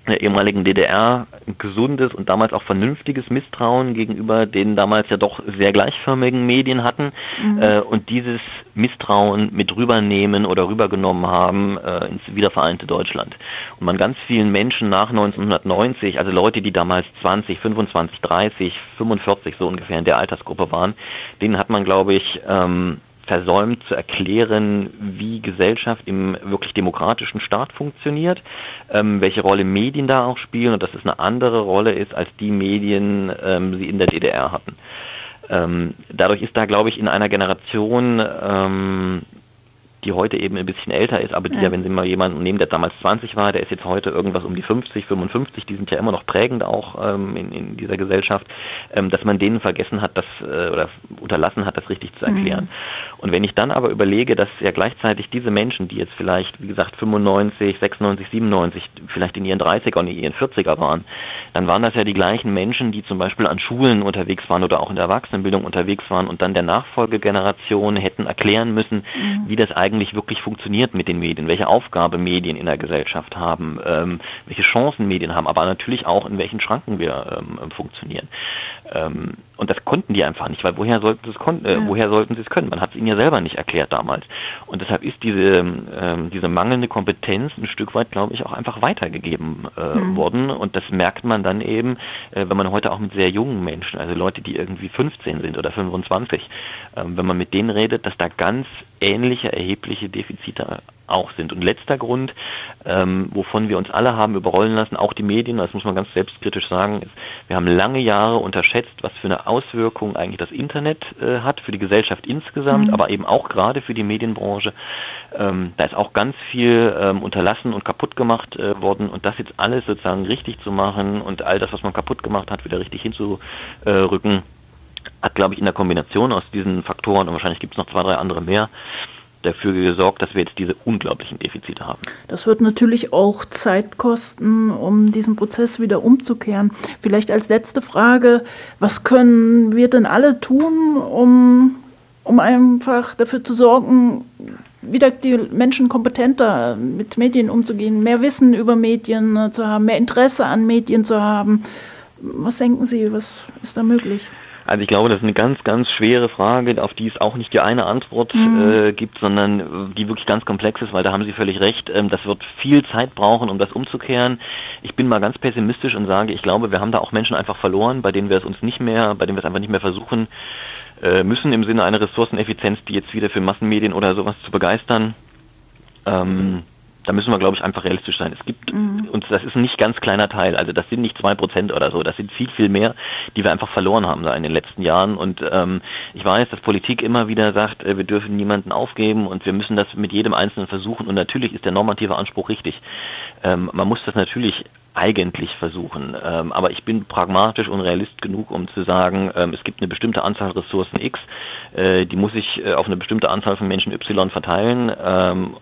der ehemaligen DDR gesundes und damals auch vernünftiges Misstrauen gegenüber den damals ja doch sehr gleichförmigen Medien hatten mhm. äh, und dieses Misstrauen mit rübernehmen oder rübergenommen haben äh, ins wiedervereinte Deutschland. Und man ganz vielen Menschen nach 1990, also Leute, die damals 20, 25, 30, 45 so ungefähr in der Altersgruppe waren, denen hat man, glaube ich, ähm, versäumt zu erklären, wie Gesellschaft im wirklich demokratischen Staat funktioniert, ähm, welche Rolle Medien da auch spielen und dass es eine andere Rolle ist, als die Medien ähm, sie in der DDR hatten. Ähm, dadurch ist da, glaube ich, in einer Generation ähm, die heute eben ein bisschen älter ist, aber die ja, ja wenn Sie mal jemanden nehmen, der damals 20 war, der ist jetzt heute irgendwas um die 50, 55, die sind ja immer noch prägend auch ähm, in, in dieser Gesellschaft, ähm, dass man denen vergessen hat, das äh, oder unterlassen hat, das richtig zu erklären. Mhm. Und wenn ich dann aber überlege, dass ja gleichzeitig diese Menschen, die jetzt vielleicht, wie gesagt, 95, 96, 97, vielleicht in ihren 30er und in ihren 40er waren, dann waren das ja die gleichen Menschen, die zum Beispiel an Schulen unterwegs waren oder auch in der Erwachsenenbildung unterwegs waren und dann der Nachfolgegeneration hätten erklären müssen, mhm. wie das eigentlich wirklich funktioniert mit den Medien, welche Aufgabe Medien in der Gesellschaft haben, ähm, welche Chancen Medien haben, aber natürlich auch in welchen Schranken wir ähm, funktionieren. Ähm, und das konnten die einfach nicht, weil woher sollten sie es äh, ja. woher sollten sie es können? Man hat es ihnen ja selber nicht erklärt damals. Und deshalb ist diese ähm, diese mangelnde Kompetenz ein Stück weit, glaube ich, auch einfach weitergegeben äh, mhm. worden. Und das merkt man dann eben, äh, wenn man heute auch mit sehr jungen Menschen, also Leute, die irgendwie 15 sind oder 25, ähm, wenn man mit denen redet, dass da ganz ähnliche erhebliche Defizite auch sind. Und letzter Grund, ähm, wovon wir uns alle haben überrollen lassen, auch die Medien, das muss man ganz selbstkritisch sagen, ist, wir haben lange Jahre unterschätzt, was für eine Auswirkung eigentlich das Internet äh, hat für die Gesellschaft insgesamt, mhm. aber eben auch gerade für die Medienbranche. Ähm, da ist auch ganz viel ähm, unterlassen und kaputt gemacht äh, worden und das jetzt alles sozusagen richtig zu machen und all das, was man kaputt gemacht hat, wieder richtig hinzurücken, hat, glaube ich, in der Kombination aus diesen Faktoren und wahrscheinlich gibt es noch zwei, drei andere mehr, dafür gesorgt, dass wir jetzt diese unglaublichen Defizite haben. Das wird natürlich auch Zeit kosten, um diesen Prozess wieder umzukehren. Vielleicht als letzte Frage, was können wir denn alle tun, um, um einfach dafür zu sorgen, wieder die Menschen kompetenter mit Medien umzugehen, mehr Wissen über Medien zu haben, mehr Interesse an Medien zu haben? Was denken Sie, was ist da möglich? Also ich glaube, das ist eine ganz, ganz schwere Frage, auf die es auch nicht die eine Antwort mhm. äh, gibt, sondern äh, die wirklich ganz komplex ist, weil da haben Sie völlig recht. Ähm, das wird viel Zeit brauchen, um das umzukehren. Ich bin mal ganz pessimistisch und sage, ich glaube, wir haben da auch Menschen einfach verloren, bei denen wir es uns nicht mehr, bei denen wir es einfach nicht mehr versuchen äh, müssen im Sinne einer Ressourceneffizienz, die jetzt wieder für Massenmedien oder sowas zu begeistern. Ähm, da müssen wir, glaube ich, einfach realistisch sein. Es gibt, mhm. und das ist ein nicht ganz kleiner Teil, also das sind nicht zwei Prozent oder so, das sind viel, viel mehr, die wir einfach verloren haben da in den letzten Jahren. Und ähm, ich weiß, dass Politik immer wieder sagt, äh, wir dürfen niemanden aufgeben und wir müssen das mit jedem Einzelnen versuchen. Und natürlich ist der normative Anspruch richtig. Ähm, man muss das natürlich eigentlich versuchen. Ähm, aber ich bin pragmatisch und realist genug, um zu sagen, ähm, es gibt eine bestimmte Anzahl Ressourcen X, äh, die muss ich äh, auf eine bestimmte Anzahl von Menschen Y verteilen. Ähm,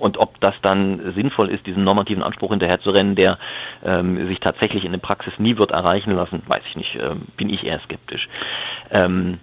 und ob das dann sinnvoll ist, diesen normativen Anspruch hinterherzurennen, der ähm, sich tatsächlich in der Praxis nie wird erreichen lassen, weiß ich nicht, ähm, bin ich eher skeptisch. Ähm,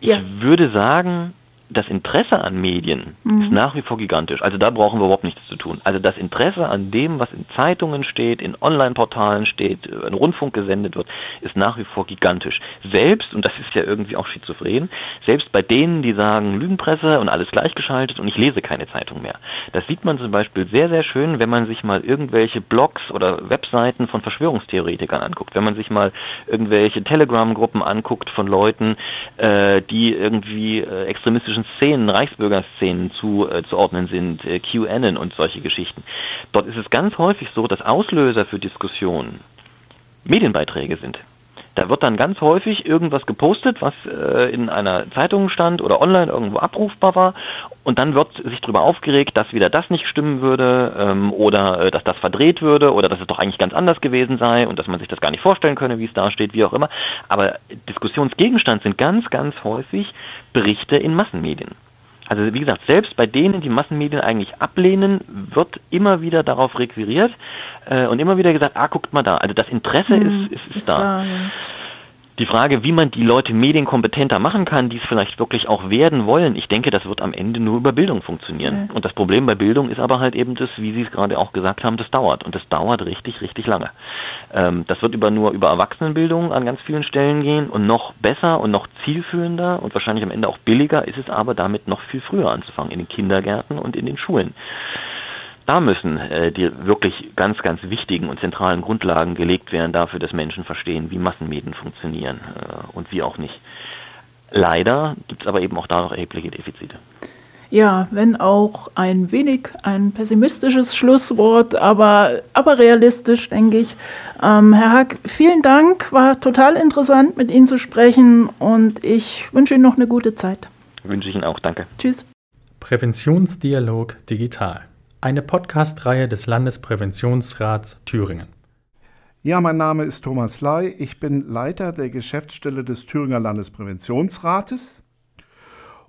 ja. Ich würde sagen, das Interesse an Medien mhm. ist nach wie vor gigantisch. Also da brauchen wir überhaupt nichts zu tun. Also das Interesse an dem, was in Zeitungen steht, in Online-Portalen steht, in Rundfunk gesendet wird, ist nach wie vor gigantisch. Selbst, und das ist ja irgendwie auch schizophren, selbst bei denen, die sagen Lügenpresse und alles gleichgeschaltet und ich lese keine Zeitung mehr. Das sieht man zum Beispiel sehr, sehr schön, wenn man sich mal irgendwelche Blogs oder Webseiten von Verschwörungstheoretikern anguckt. Wenn man sich mal irgendwelche Telegram-Gruppen anguckt von Leuten, äh, die irgendwie äh, extremistische politischen Szenen, Reichsbürgerszenen zuzuordnen äh, sind, äh, QAnon und solche Geschichten. Dort ist es ganz häufig so, dass Auslöser für Diskussionen Medienbeiträge sind. Da wird dann ganz häufig irgendwas gepostet, was äh, in einer Zeitung stand oder online irgendwo abrufbar war. Und dann wird sich darüber aufgeregt, dass wieder das nicht stimmen würde ähm, oder äh, dass das verdreht würde oder dass es doch eigentlich ganz anders gewesen sei und dass man sich das gar nicht vorstellen könne, wie es da steht, wie auch immer. Aber Diskussionsgegenstand sind ganz, ganz häufig Berichte in Massenmedien. Also wie gesagt, selbst bei denen, die Massenmedien eigentlich ablehnen, wird immer wieder darauf requiriert äh, und immer wieder gesagt, ah, guckt mal da. Also das Interesse hm, ist, ist, ist, ist da. da ja. Die Frage, wie man die Leute medienkompetenter machen kann, die es vielleicht wirklich auch werden wollen, ich denke, das wird am Ende nur über Bildung funktionieren. Okay. Und das Problem bei Bildung ist aber halt eben das, wie Sie es gerade auch gesagt haben, das dauert. Und das dauert richtig, richtig lange. Ähm, das wird über nur über Erwachsenenbildung an ganz vielen Stellen gehen und noch besser und noch zielführender und wahrscheinlich am Ende auch billiger ist es aber damit noch viel früher anzufangen, in den Kindergärten und in den Schulen. Da müssen äh, die wirklich ganz, ganz wichtigen und zentralen Grundlagen gelegt werden dafür, dass Menschen verstehen, wie Massenmedien funktionieren äh, und wie auch nicht. Leider gibt es aber eben auch da noch erhebliche Defizite. Ja, wenn auch ein wenig ein pessimistisches Schlusswort, aber, aber realistisch, denke ich. Ähm, Herr Hack, vielen Dank. War total interessant, mit Ihnen zu sprechen und ich wünsche Ihnen noch eine gute Zeit. Wünsche ich Ihnen auch. Danke. Tschüss. Präventionsdialog Digital. Eine Podcast-Reihe des Landespräventionsrats Thüringen. Ja, mein Name ist Thomas Ley. Ich bin Leiter der Geschäftsstelle des Thüringer Landespräventionsrates.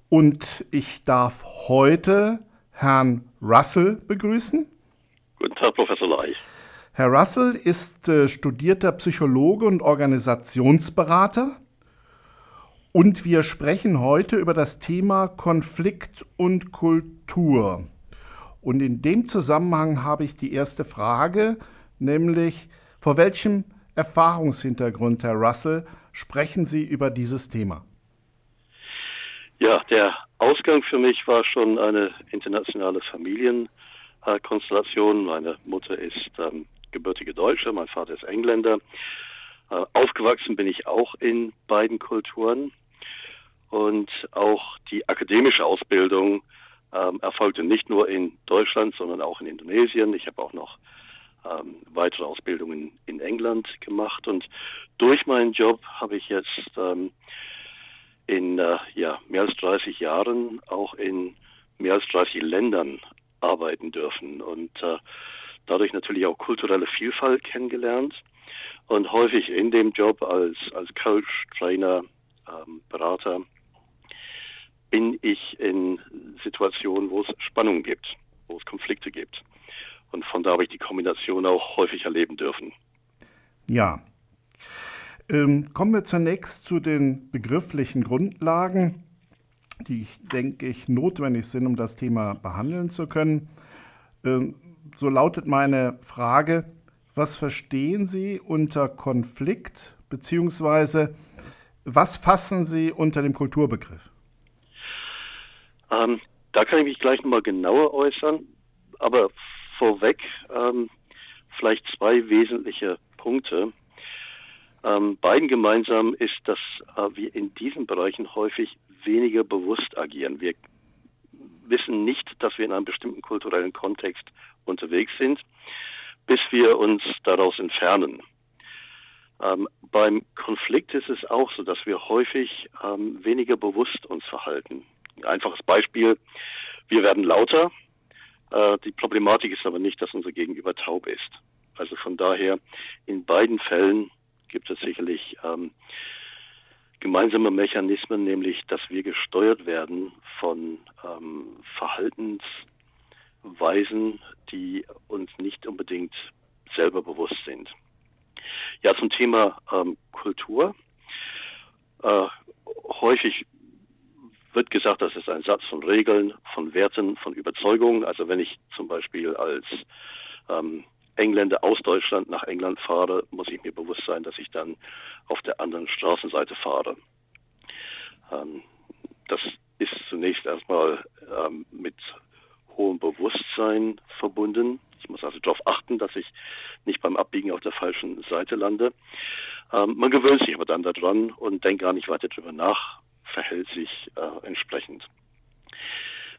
Und ich darf heute Herrn Russell begrüßen. Guten Tag, Professor Ley. Herr Russell ist äh, studierter Psychologe und Organisationsberater und wir sprechen heute über das Thema Konflikt und Kultur. Und in dem Zusammenhang habe ich die erste Frage, nämlich vor welchem Erfahrungshintergrund, Herr Russell, sprechen Sie über dieses Thema? Ja, der Ausgang für mich war schon eine internationale Familienkonstellation. Meine Mutter ist ähm, gebürtige Deutsche, mein Vater ist Engländer. Äh, aufgewachsen bin ich auch in beiden Kulturen und auch die akademische Ausbildung ähm, erfolgte nicht nur in Deutschland, sondern auch in Indonesien. Ich habe auch noch ähm, weitere Ausbildungen in England gemacht und durch meinen Job habe ich jetzt ähm, in äh, ja, mehr als 30 Jahren auch in mehr als 30 Ländern arbeiten dürfen und äh, dadurch natürlich auch kulturelle Vielfalt kennengelernt und häufig in dem Job als, als Coach, Trainer, ähm, Berater bin ich in Situationen, wo es Spannungen gibt, wo es Konflikte gibt. Und von da habe ich die Kombination auch häufig erleben dürfen. Ja. Ähm, kommen wir zunächst zu den begrifflichen Grundlagen, die, denke ich, notwendig sind, um das Thema behandeln zu können. Ähm, so lautet meine Frage, was verstehen Sie unter Konflikt, beziehungsweise was fassen Sie unter dem Kulturbegriff? Ähm, da kann ich mich gleich nochmal genauer äußern, aber vorweg ähm, vielleicht zwei wesentliche Punkte. Ähm, beiden gemeinsam ist, dass äh, wir in diesen Bereichen häufig weniger bewusst agieren. Wir wissen nicht, dass wir in einem bestimmten kulturellen Kontext unterwegs sind bis wir uns daraus entfernen. Ähm, beim Konflikt ist es auch so, dass wir häufig ähm, weniger bewusst uns verhalten. Ein einfaches Beispiel, wir werden lauter. Äh, die Problematik ist aber nicht, dass unser Gegenüber taub ist. Also von daher, in beiden Fällen gibt es sicherlich ähm, gemeinsame Mechanismen, nämlich dass wir gesteuert werden von ähm, Verhaltens- Weisen, die uns nicht unbedingt selber bewusst sind. Ja, zum Thema ähm, Kultur. Äh, häufig wird gesagt, das ist ein Satz von Regeln, von Werten, von Überzeugungen. Also wenn ich zum Beispiel als ähm, Engländer aus Deutschland nach England fahre, muss ich mir bewusst sein, dass ich dann auf der anderen Straßenseite fahre. Ähm, das ist zunächst erstmal ähm, mit hohem Bewusstsein verbunden. Ich muss also darauf achten, dass ich nicht beim Abbiegen auf der falschen Seite lande. Ähm, man gewöhnt sich aber dann daran und denkt gar nicht weiter darüber nach, verhält sich äh, entsprechend.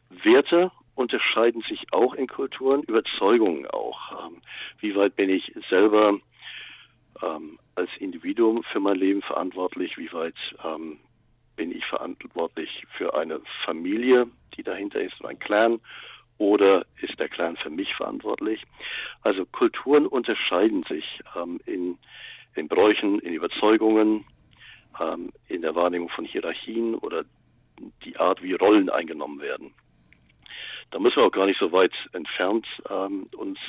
Werte unterscheiden sich auch in Kulturen, Überzeugungen auch. Ähm, wie weit bin ich selber ähm, als Individuum für mein Leben verantwortlich? Wie weit ähm, bin ich verantwortlich für eine Familie, die dahinter ist, ein Clan? oder ist der Clan für mich verantwortlich? Also Kulturen unterscheiden sich ähm, in, in Bräuchen, in Überzeugungen, ähm, in der Wahrnehmung von Hierarchien oder die Art, wie Rollen eingenommen werden. Da müssen wir auch gar nicht so weit entfernt ähm, uns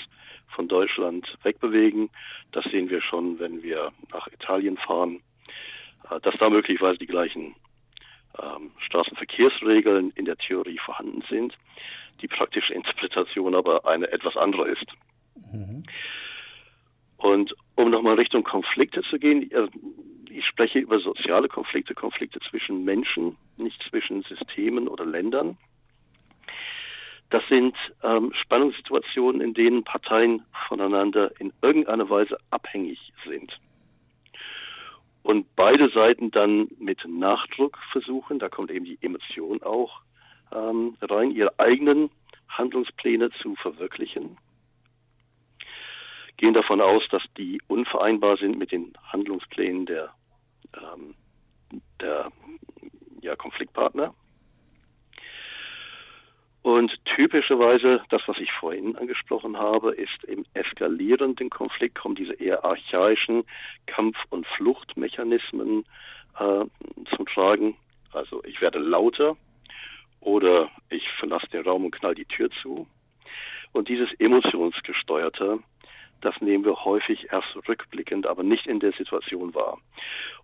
von Deutschland wegbewegen. Das sehen wir schon, wenn wir nach Italien fahren, äh, dass da möglicherweise die gleichen ähm, Straßenverkehrsregeln in der Theorie vorhanden sind die praktische Interpretation aber eine etwas andere ist. Mhm. Und um nochmal Richtung Konflikte zu gehen, ich spreche über soziale Konflikte, Konflikte zwischen Menschen, nicht zwischen Systemen oder Ländern. Das sind ähm, Spannungssituationen, in denen Parteien voneinander in irgendeiner Weise abhängig sind. Und beide Seiten dann mit Nachdruck versuchen, da kommt eben die Emotion auch ähm, rein, ihre eigenen Handlungspläne zu verwirklichen. Gehen davon aus, dass die unvereinbar sind mit den Handlungsplänen der, ähm, der ja, Konfliktpartner. Und typischerweise, das, was ich vorhin angesprochen habe, ist im eskalierenden Konflikt kommen diese eher archaischen Kampf- und Fluchtmechanismen äh, zum Tragen. Also ich werde lauter oder ich verlasse den Raum und knall die Tür zu. Und dieses emotionsgesteuerte, das nehmen wir häufig erst rückblickend, aber nicht in der Situation wahr.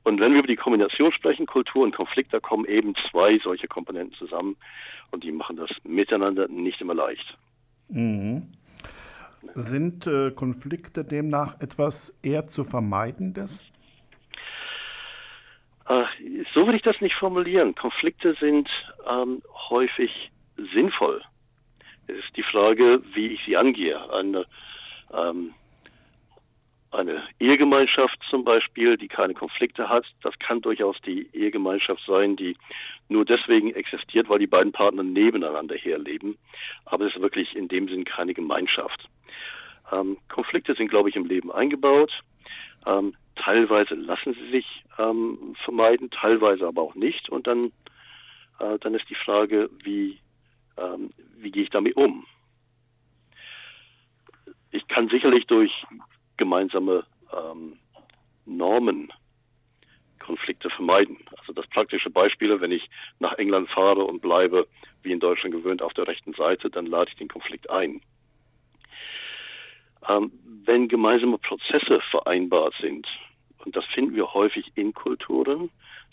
Und wenn wir über die Kombination sprechen, Kultur und Konflikt, da kommen eben zwei solche Komponenten zusammen und die machen das miteinander nicht immer leicht. Mhm. Sind äh, Konflikte demnach etwas eher zu vermeidendes? Äh, so würde ich das nicht formulieren. Konflikte sind ähm, häufig sinnvoll. Es ist die Frage, wie ich sie angehe. Eine, ähm, eine Ehegemeinschaft zum Beispiel, die keine Konflikte hat, das kann durchaus die Ehegemeinschaft sein, die nur deswegen existiert, weil die beiden Partner nebeneinander herleben. Aber es ist wirklich in dem Sinn keine Gemeinschaft. Ähm, Konflikte sind, glaube ich, im Leben eingebaut. Ähm, teilweise lassen sie sich ähm, vermeiden, teilweise aber auch nicht. Und dann, äh, dann ist die Frage, wie, ähm, wie gehe ich damit um? Ich kann sicherlich durch gemeinsame ähm, Normen Konflikte vermeiden. Also das praktische Beispiel, wenn ich nach England fahre und bleibe, wie in Deutschland gewöhnt, auf der rechten Seite, dann lade ich den Konflikt ein. Ähm, wenn gemeinsame Prozesse vereinbart sind, und das finden wir häufig in Kulturen,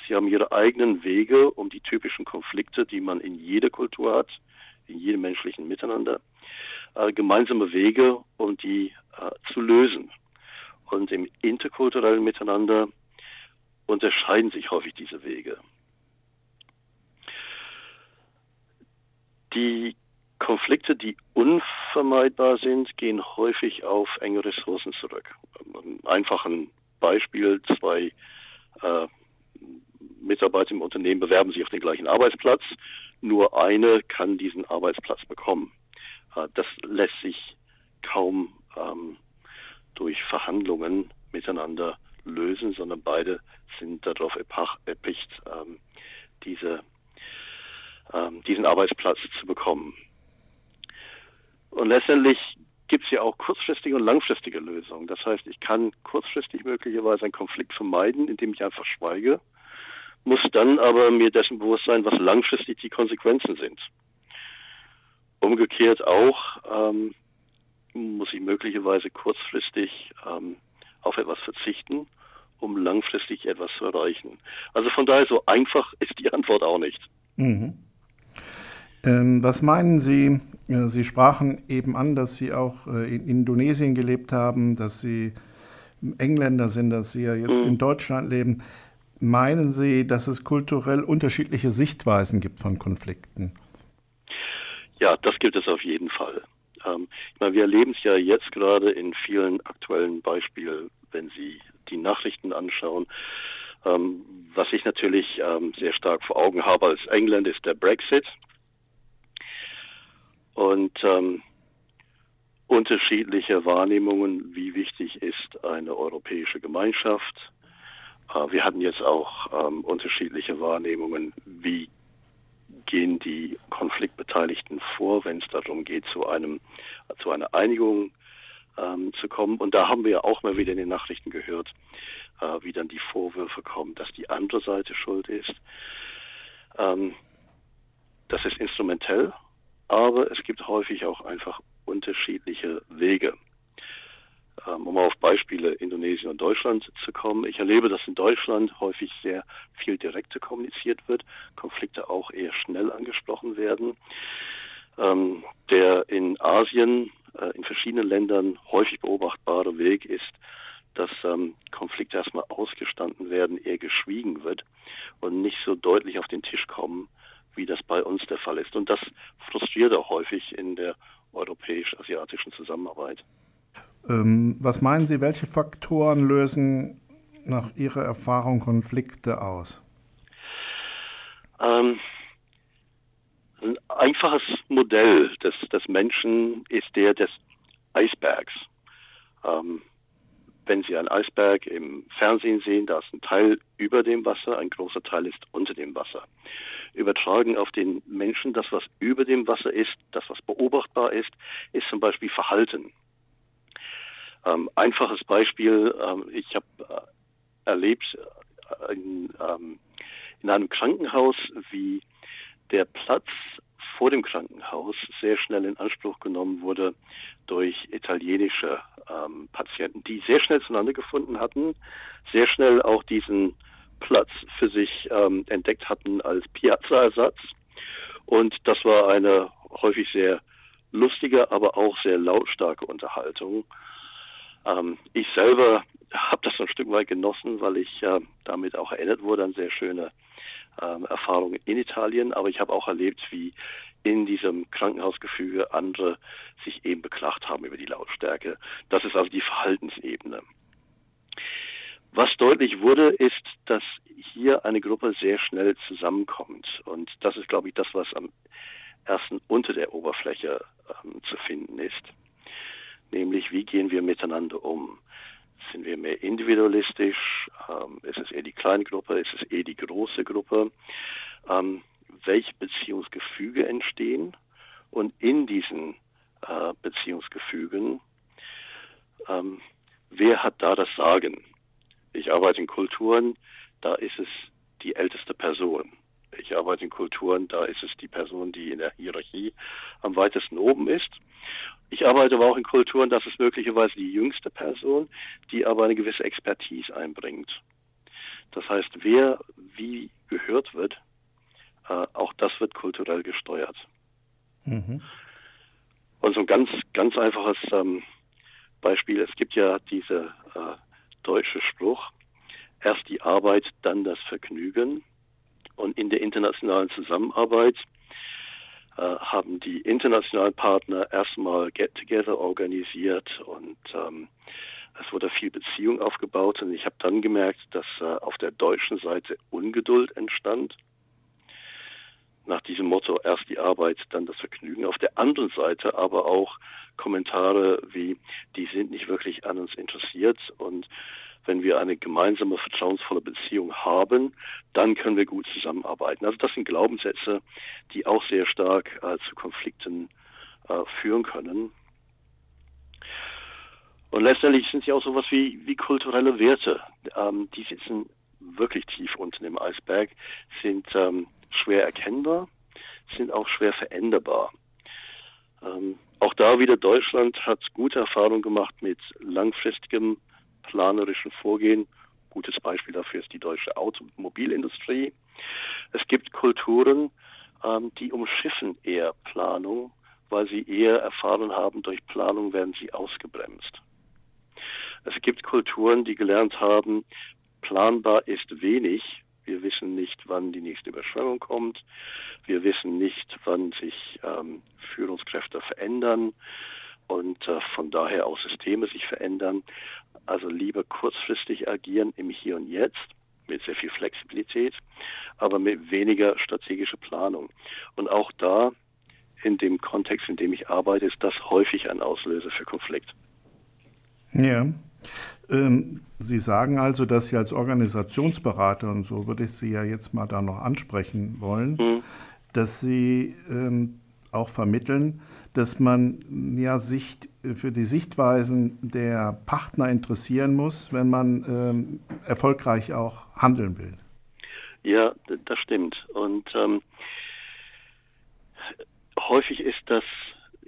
sie haben ihre eigenen Wege, um die typischen Konflikte, die man in jeder Kultur hat, in jedem menschlichen Miteinander, äh, gemeinsame Wege, um die äh, zu lösen. Und im interkulturellen Miteinander unterscheiden sich häufig diese Wege. Die Konflikte, die unvermeidbar sind, gehen häufig auf enge Ressourcen zurück. Einfach ein Beispiel, zwei äh, Mitarbeiter im Unternehmen bewerben sich auf den gleichen Arbeitsplatz, nur eine kann diesen Arbeitsplatz bekommen. Äh, das lässt sich kaum ähm, durch Verhandlungen miteinander lösen, sondern beide sind darauf erpicht, ähm, diese, ähm, diesen Arbeitsplatz zu bekommen. Und letztendlich gibt es ja auch kurzfristige und langfristige Lösungen. Das heißt, ich kann kurzfristig möglicherweise einen Konflikt vermeiden, indem ich einfach schweige, muss dann aber mir dessen bewusst sein, was langfristig die Konsequenzen sind. Umgekehrt auch ähm, muss ich möglicherweise kurzfristig ähm, auf etwas verzichten, um langfristig etwas zu erreichen. Also von daher so einfach ist die Antwort auch nicht. Mhm. Ähm, was meinen Sie? Äh, Sie sprachen eben an, dass Sie auch äh, in Indonesien gelebt haben, dass Sie Engländer sind, dass Sie ja jetzt mhm. in Deutschland leben. Meinen Sie, dass es kulturell unterschiedliche Sichtweisen gibt von Konflikten? Ja, das gibt es auf jeden Fall. Ähm, meine, wir erleben es ja jetzt gerade in vielen aktuellen Beispielen, wenn Sie die Nachrichten anschauen. Ähm, was ich natürlich ähm, sehr stark vor Augen habe als Engländer ist der Brexit. Und ähm, unterschiedliche Wahrnehmungen, wie wichtig ist eine europäische Gemeinschaft. Äh, wir hatten jetzt auch ähm, unterschiedliche Wahrnehmungen, wie gehen die Konfliktbeteiligten vor, wenn es darum geht, zu einem zu einer Einigung ähm, zu kommen. Und da haben wir ja auch mal wieder in den Nachrichten gehört, äh, wie dann die Vorwürfe kommen, dass die andere Seite schuld ist. Ähm, das ist instrumentell, aber es gibt häufig auch einfach unterschiedliche Wege. Ähm, um auf Beispiele Indonesien und Deutschland zu kommen. Ich erlebe, dass in Deutschland häufig sehr viel direkter kommuniziert wird, Konflikte auch eher schnell angesprochen werden. Ähm, der in Asien, äh, in verschiedenen Ländern häufig beobachtbare Weg ist, dass ähm, Konflikte erstmal ausgestanden werden, eher geschwiegen wird und nicht so deutlich auf den Tisch kommen, wie das bei uns der Fall ist. Und das frustriert auch häufig in der europäisch-asiatischen Zusammenarbeit. Ähm, was meinen Sie, welche Faktoren lösen nach Ihrer Erfahrung Konflikte aus? Ähm, ein einfaches Modell des, des Menschen ist der des Eisbergs. Ähm, wenn Sie einen Eisberg im Fernsehen sehen, da ist ein Teil über dem Wasser, ein großer Teil ist unter dem Wasser. übertragen auf den Menschen. Das, was über dem Wasser ist, das, was beobachtbar ist, ist zum Beispiel Verhalten. Ähm, einfaches Beispiel, ähm, ich habe äh, erlebt äh, in, ähm, in einem Krankenhaus, wie der Platz vor dem Krankenhaus sehr schnell in Anspruch genommen wurde durch italienische ähm, Patienten, die sehr schnell zueinander gefunden hatten, sehr schnell auch diesen Platz für sich ähm, entdeckt hatten als Piazza-Ersatz. Und das war eine häufig sehr lustige, aber auch sehr lautstarke Unterhaltung. Ähm, ich selber habe das ein Stück weit genossen, weil ich äh, damit auch erinnert wurde an sehr schöne ähm, Erfahrungen in Italien, aber ich habe auch erlebt, wie in diesem Krankenhausgefüge andere sich eben beklagt haben über die Lautstärke. Das ist also die Verhaltensebene. Was deutlich wurde, ist, dass hier eine Gruppe sehr schnell zusammenkommt. Und das ist, glaube ich, das, was am ersten unter der Oberfläche ähm, zu finden ist. Nämlich, wie gehen wir miteinander um? Sind wir mehr individualistisch? Ähm, ist es eher die kleine Gruppe? Ist es eher die große Gruppe? Ähm, welche Beziehungsgefüge entstehen? Und in diesen äh, Beziehungsgefügen, ähm, wer hat da das Sagen? Ich arbeite in Kulturen, da ist es die älteste Person. Ich arbeite in Kulturen, da ist es die Person, die in der Hierarchie am weitesten oben ist. Ich arbeite aber auch in Kulturen, das ist möglicherweise die jüngste Person, die aber eine gewisse Expertise einbringt. Das heißt, wer wie gehört wird, äh, auch das wird kulturell gesteuert. Mhm. Und so ein ganz, ganz einfaches ähm, Beispiel, es gibt ja diese äh, deutsche Spruch, erst die Arbeit, dann das Vergnügen. Und in der internationalen Zusammenarbeit äh, haben die internationalen Partner erstmal Get-Together organisiert und ähm, es wurde viel Beziehung aufgebaut und ich habe dann gemerkt, dass äh, auf der deutschen Seite Ungeduld entstand. Nach diesem Motto erst die Arbeit, dann das Vergnügen. Auf der anderen Seite aber auch Kommentare wie, die sind nicht wirklich an uns interessiert und wenn wir eine gemeinsame, vertrauensvolle Beziehung haben, dann können wir gut zusammenarbeiten. Also das sind Glaubenssätze, die auch sehr stark äh, zu Konflikten äh, führen können. Und letztendlich sind sie auch sowas wie, wie kulturelle Werte. Ähm, die sitzen wirklich tief unten im Eisberg, sind ähm, schwer erkennbar, sind auch schwer veränderbar. Ähm, auch da wieder Deutschland hat gute Erfahrungen gemacht mit langfristigem planerischen Vorgehen. Gutes Beispiel dafür ist die deutsche Automobilindustrie. Es gibt Kulturen, ähm, die umschiffen eher Planung, weil sie eher erfahren haben, durch Planung werden sie ausgebremst. Es gibt Kulturen, die gelernt haben, planbar ist wenig. Wir wissen nicht, wann die nächste Überschwemmung kommt. Wir wissen nicht, wann sich ähm, Führungskräfte verändern und äh, von daher auch Systeme sich verändern. Also lieber kurzfristig agieren im Hier und Jetzt mit sehr viel Flexibilität, aber mit weniger strategischer Planung. Und auch da, in dem Kontext, in dem ich arbeite, ist das häufig ein Auslöser für Konflikt. Ja. Ähm, Sie sagen also, dass Sie als Organisationsberater, und so würde ich Sie ja jetzt mal da noch ansprechen wollen, mhm. dass Sie ähm, auch vermitteln, dass man ja sich für die Sichtweisen der Partner interessieren muss, wenn man ähm, erfolgreich auch handeln will. Ja, das stimmt. Und ähm, häufig ist das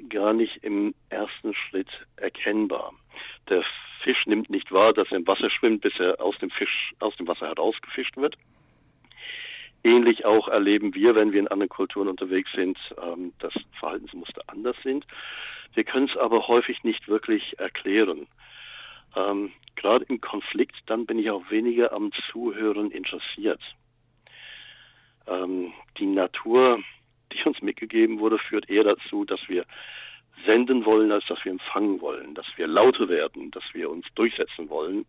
gar nicht im ersten Schritt erkennbar. Der Fisch nimmt nicht wahr, dass er im Wasser schwimmt, bis er aus dem Fisch aus dem Wasser herausgefischt wird. Ähnlich auch erleben wir, wenn wir in anderen Kulturen unterwegs sind, ähm, dass Verhaltensmuster anders sind. Wir können es aber häufig nicht wirklich erklären. Ähm, Gerade im Konflikt, dann bin ich auch weniger am Zuhören interessiert. Ähm, die Natur, die uns mitgegeben wurde, führt eher dazu, dass wir senden wollen, als dass wir empfangen wollen, dass wir lauter werden, dass wir uns durchsetzen wollen.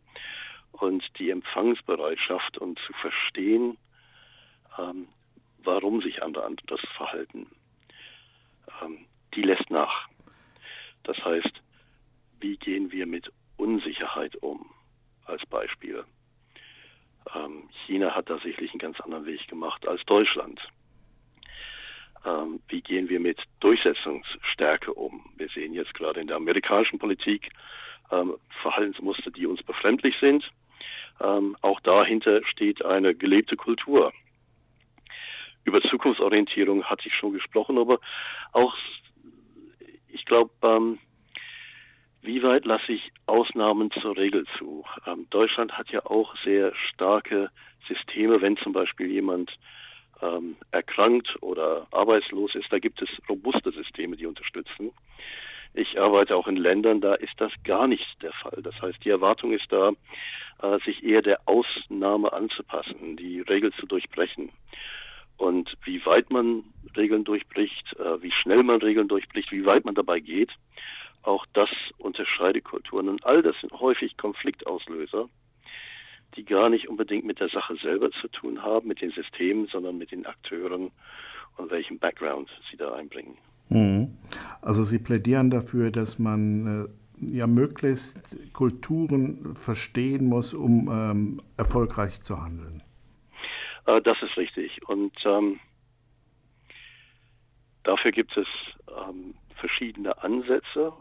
Und die Empfangsbereitschaft und zu verstehen, ähm, warum sich andere anders verhalten, ähm, die lässt nach. Das heißt, wie gehen wir mit Unsicherheit um, als Beispiel. Ähm, China hat tatsächlich einen ganz anderen Weg gemacht als Deutschland. ähm, wie gehen wir mit Durchsetzungsstärke um. Wir sehen jetzt gerade in der amerikanischen Politik ähm, Verhaltensmuster, die uns befremdlich sind. Ähm, auch dahinter steht eine gelebte Kultur. Über Zukunftsorientierung hatte ich schon gesprochen, aber auch, ich glaube, ähm, wie weit lasse ich Ausnahmen zur Regel zu? Ähm, Deutschland hat ja auch sehr starke Systeme, wenn zum Beispiel jemand ähm, erkrankt oder arbeitslos ist, da gibt es robuste Systeme, die unterstützen. Ich arbeite auch in Ländern, da ist das gar nicht der Fall. Das heißt, die Erwartung ist da, äh, sich eher der Ausnahme anzupassen, die Regel zu durchbrechen. Und wie weit man Regeln durchbricht, äh, wie schnell man Regeln durchbricht, wie weit man dabei geht, auch das unterscheidet Kulturen. Und all das sind häufig Konfliktauslöser, die gar nicht unbedingt mit der Sache selber zu tun haben, mit den Systemen, sondern mit den Akteuren und welchen Background sie da einbringen. Mhm. Also Sie plädieren dafür, dass man äh, ja möglichst Kulturen verstehen muss, um ähm, erfolgreich zu handeln. Äh, das ist richtig. Und ähm, dafür gibt es ähm, verschiedene Ansätze,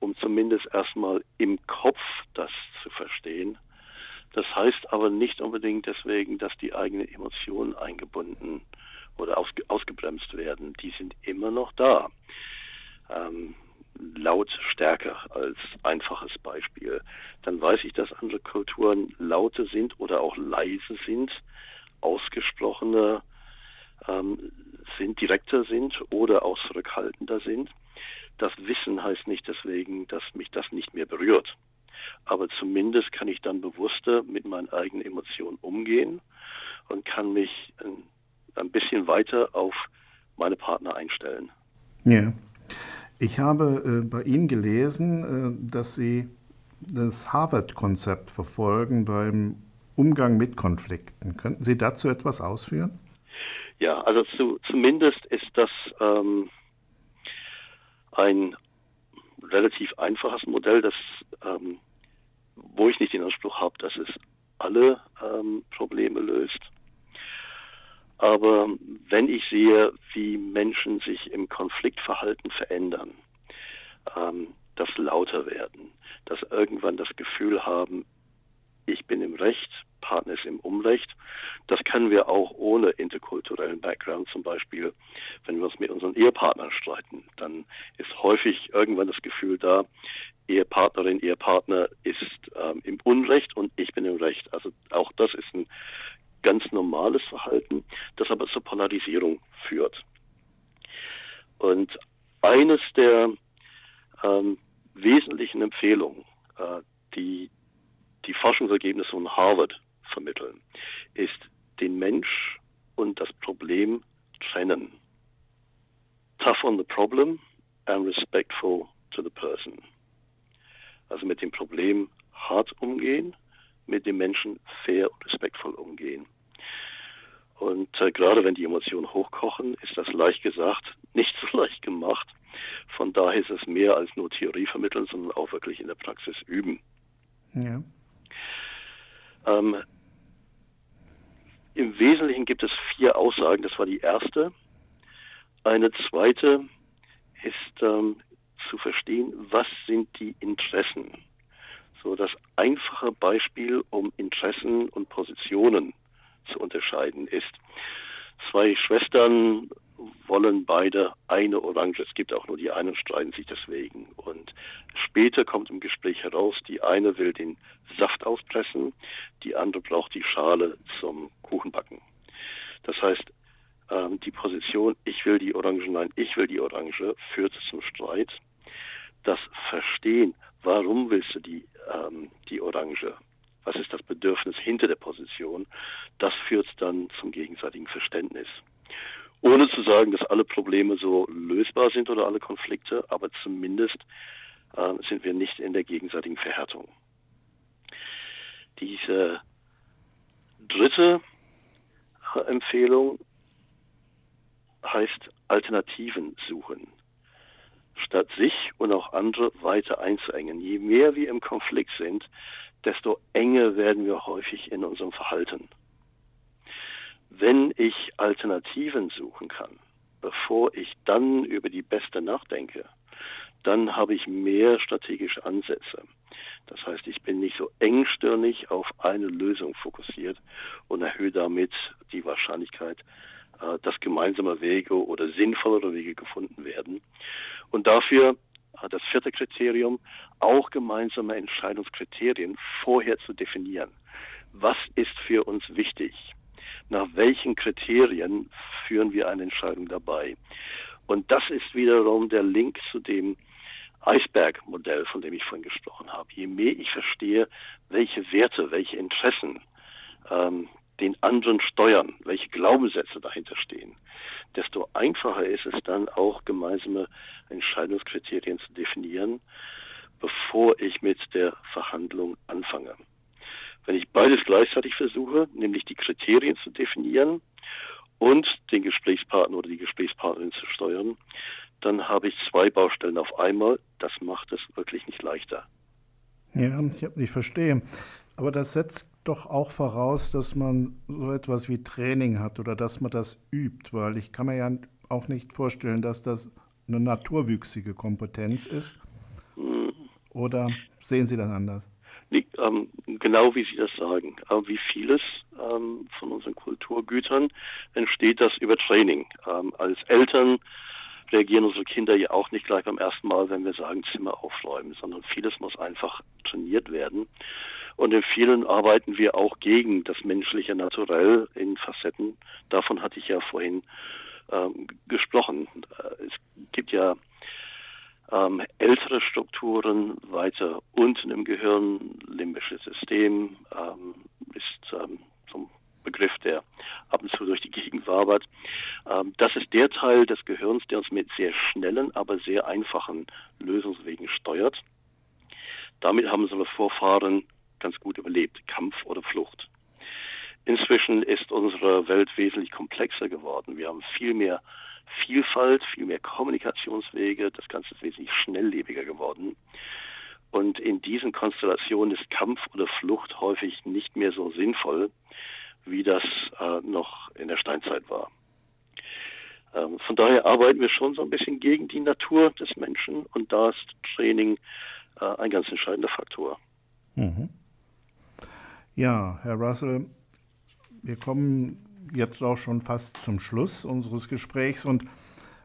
um zumindest erstmal im Kopf das zu verstehen. Das heißt aber nicht unbedingt deswegen, dass die eigenen Emotionen eingebunden oder ausge ausgebremst werden. Die sind immer noch da. Ähm, laut stärker als einfaches Beispiel. Dann weiß ich, dass andere Kulturen lauter sind oder auch leise sind, ausgesprochener ähm, sind, direkter sind oder auch zurückhaltender sind. Das Wissen heißt nicht deswegen, dass mich das nicht mehr berührt. Aber zumindest kann ich dann bewusster mit meinen eigenen Emotionen umgehen und kann mich ein, ein bisschen weiter auf meine Partner einstellen. Ja. Ich habe äh, bei Ihnen gelesen, äh, dass Sie das Harvard-Konzept verfolgen beim Umgang mit Konflikten. Könnten Sie dazu etwas ausführen? Ja, also zu, zumindest ist das ähm, ein relativ einfaches Modell, das, ähm, wo ich nicht den Anspruch habe, dass es alle ähm, Probleme löst. Aber wenn ich sehe, wie Menschen sich im Konfliktverhalten verändern, ähm, dass lauter werden, dass irgendwann das Gefühl haben, ich bin im Recht, Partner ist im Unrecht. Das können wir auch ohne interkulturellen Background. Zum Beispiel, wenn wir uns mit unseren Ehepartnern streiten, dann ist häufig irgendwann das Gefühl da, Ehepartnerin, Ehepartner ist ähm, im Unrecht und ich bin im Recht. Also auch das ist ein ganz normales Verhalten, das aber zur Polarisierung führt. Und eines der ähm, wesentlichen Empfehlungen, äh, die die Forschungsergebnisse von Harvard vermitteln, ist den Mensch und das Problem trennen. Tough on the problem and respectful to the person. Also mit dem Problem hart umgehen, mit dem Menschen fair und respektvoll umgehen. Und äh, gerade wenn die Emotionen hochkochen, ist das leicht gesagt, nicht so leicht gemacht. Von daher ist es mehr als nur Theorie vermitteln, sondern auch wirklich in der Praxis üben. Ja. Ähm, Im Wesentlichen gibt es vier Aussagen. Das war die erste. Eine zweite ist ähm, zu verstehen, was sind die Interessen. So das einfache Beispiel, um Interessen und Positionen zu unterscheiden ist. Zwei Schwestern wollen beide eine Orange. Es gibt auch nur die einen, streiten sich deswegen. Und später kommt im Gespräch heraus, die eine will den Saft auspressen, die andere braucht die Schale zum Kuchenbacken. Das heißt, ähm, die Position, ich will die Orange, nein, ich will die Orange, führt zum Streit. Das Verstehen, warum willst du die, ähm, die Orange? Was ist das Bedürfnis hinter der Position? Das führt dann zum gegenseitigen Verständnis ohne zu sagen, dass alle Probleme so lösbar sind oder alle Konflikte, aber zumindest äh, sind wir nicht in der gegenseitigen Verhärtung. Diese dritte Empfehlung heißt Alternativen suchen, statt sich und auch andere weiter einzuengen. Je mehr wir im Konflikt sind, desto enger werden wir häufig in unserem Verhalten wenn ich Alternativen suchen kann, bevor ich dann über die beste nachdenke, dann habe ich mehr strategische Ansätze. Das heißt, ich bin nicht so engstirnig auf eine Lösung fokussiert und erhöhe damit die Wahrscheinlichkeit, äh, dass gemeinsame Wege oder sinnvollere Wege gefunden werden. Und dafür hat das vierte Kriterium auch gemeinsame Entscheidungskriterien vorher zu definieren. Was ist für uns wichtig? Nach welchen Kriterien führen wir eine Entscheidung dabei? Und das ist wiederum der Link zu dem Eisbergmodell, von dem ich vorhin gesprochen habe. Je mehr ich verstehe, welche Werte, welche Interessen ähm, den anderen steuern, welche Glaubenssätze dahinter stehen, desto einfacher ist es dann auch gemeinsame Entscheidungskriterien zu definieren, bevor ich mit der Verhandlung anfange. Wenn ich beides gleichzeitig versuche, nämlich die Kriterien zu definieren und den Gesprächspartner oder die Gesprächspartnerin zu steuern, dann habe ich zwei Baustellen auf einmal. Das macht es wirklich nicht leichter. Ja, ich, ich verstehe. Aber das setzt doch auch voraus, dass man so etwas wie Training hat oder dass man das übt, weil ich kann mir ja auch nicht vorstellen, dass das eine naturwüchsige Kompetenz ist. Mhm. Oder sehen Sie das anders? Ähm, genau wie Sie das sagen. Aber wie vieles ähm, von unseren Kulturgütern entsteht das über Training. Ähm, als Eltern reagieren unsere Kinder ja auch nicht gleich beim ersten Mal, wenn wir sagen, Zimmer aufräumen, sondern vieles muss einfach trainiert werden. Und in vielen arbeiten wir auch gegen das menschliche Naturell in Facetten. Davon hatte ich ja vorhin ähm, gesprochen. Äh, es gibt ja ähm, ältere Strukturen weiter unten im Gehirn, limbisches System ähm, ist ähm, zum Begriff, der ab und zu durch die Gegend wabert. Ähm, das ist der Teil des Gehirns, der uns mit sehr schnellen, aber sehr einfachen Lösungswegen steuert. Damit haben unsere Vorfahren ganz gut überlebt, Kampf oder Flucht. Inzwischen ist unsere Welt wesentlich komplexer geworden. Wir haben viel mehr Vielfalt, viel mehr Kommunikationswege. Das Ganze ist wesentlich schnelllebiger geworden. Und in diesen Konstellationen ist Kampf oder Flucht häufig nicht mehr so sinnvoll, wie das äh, noch in der Steinzeit war. Ähm, von daher arbeiten wir schon so ein bisschen gegen die Natur des Menschen und da ist Training äh, ein ganz entscheidender Faktor. Mhm. Ja, Herr Russell, wir kommen jetzt auch schon fast zum Schluss unseres Gesprächs. Und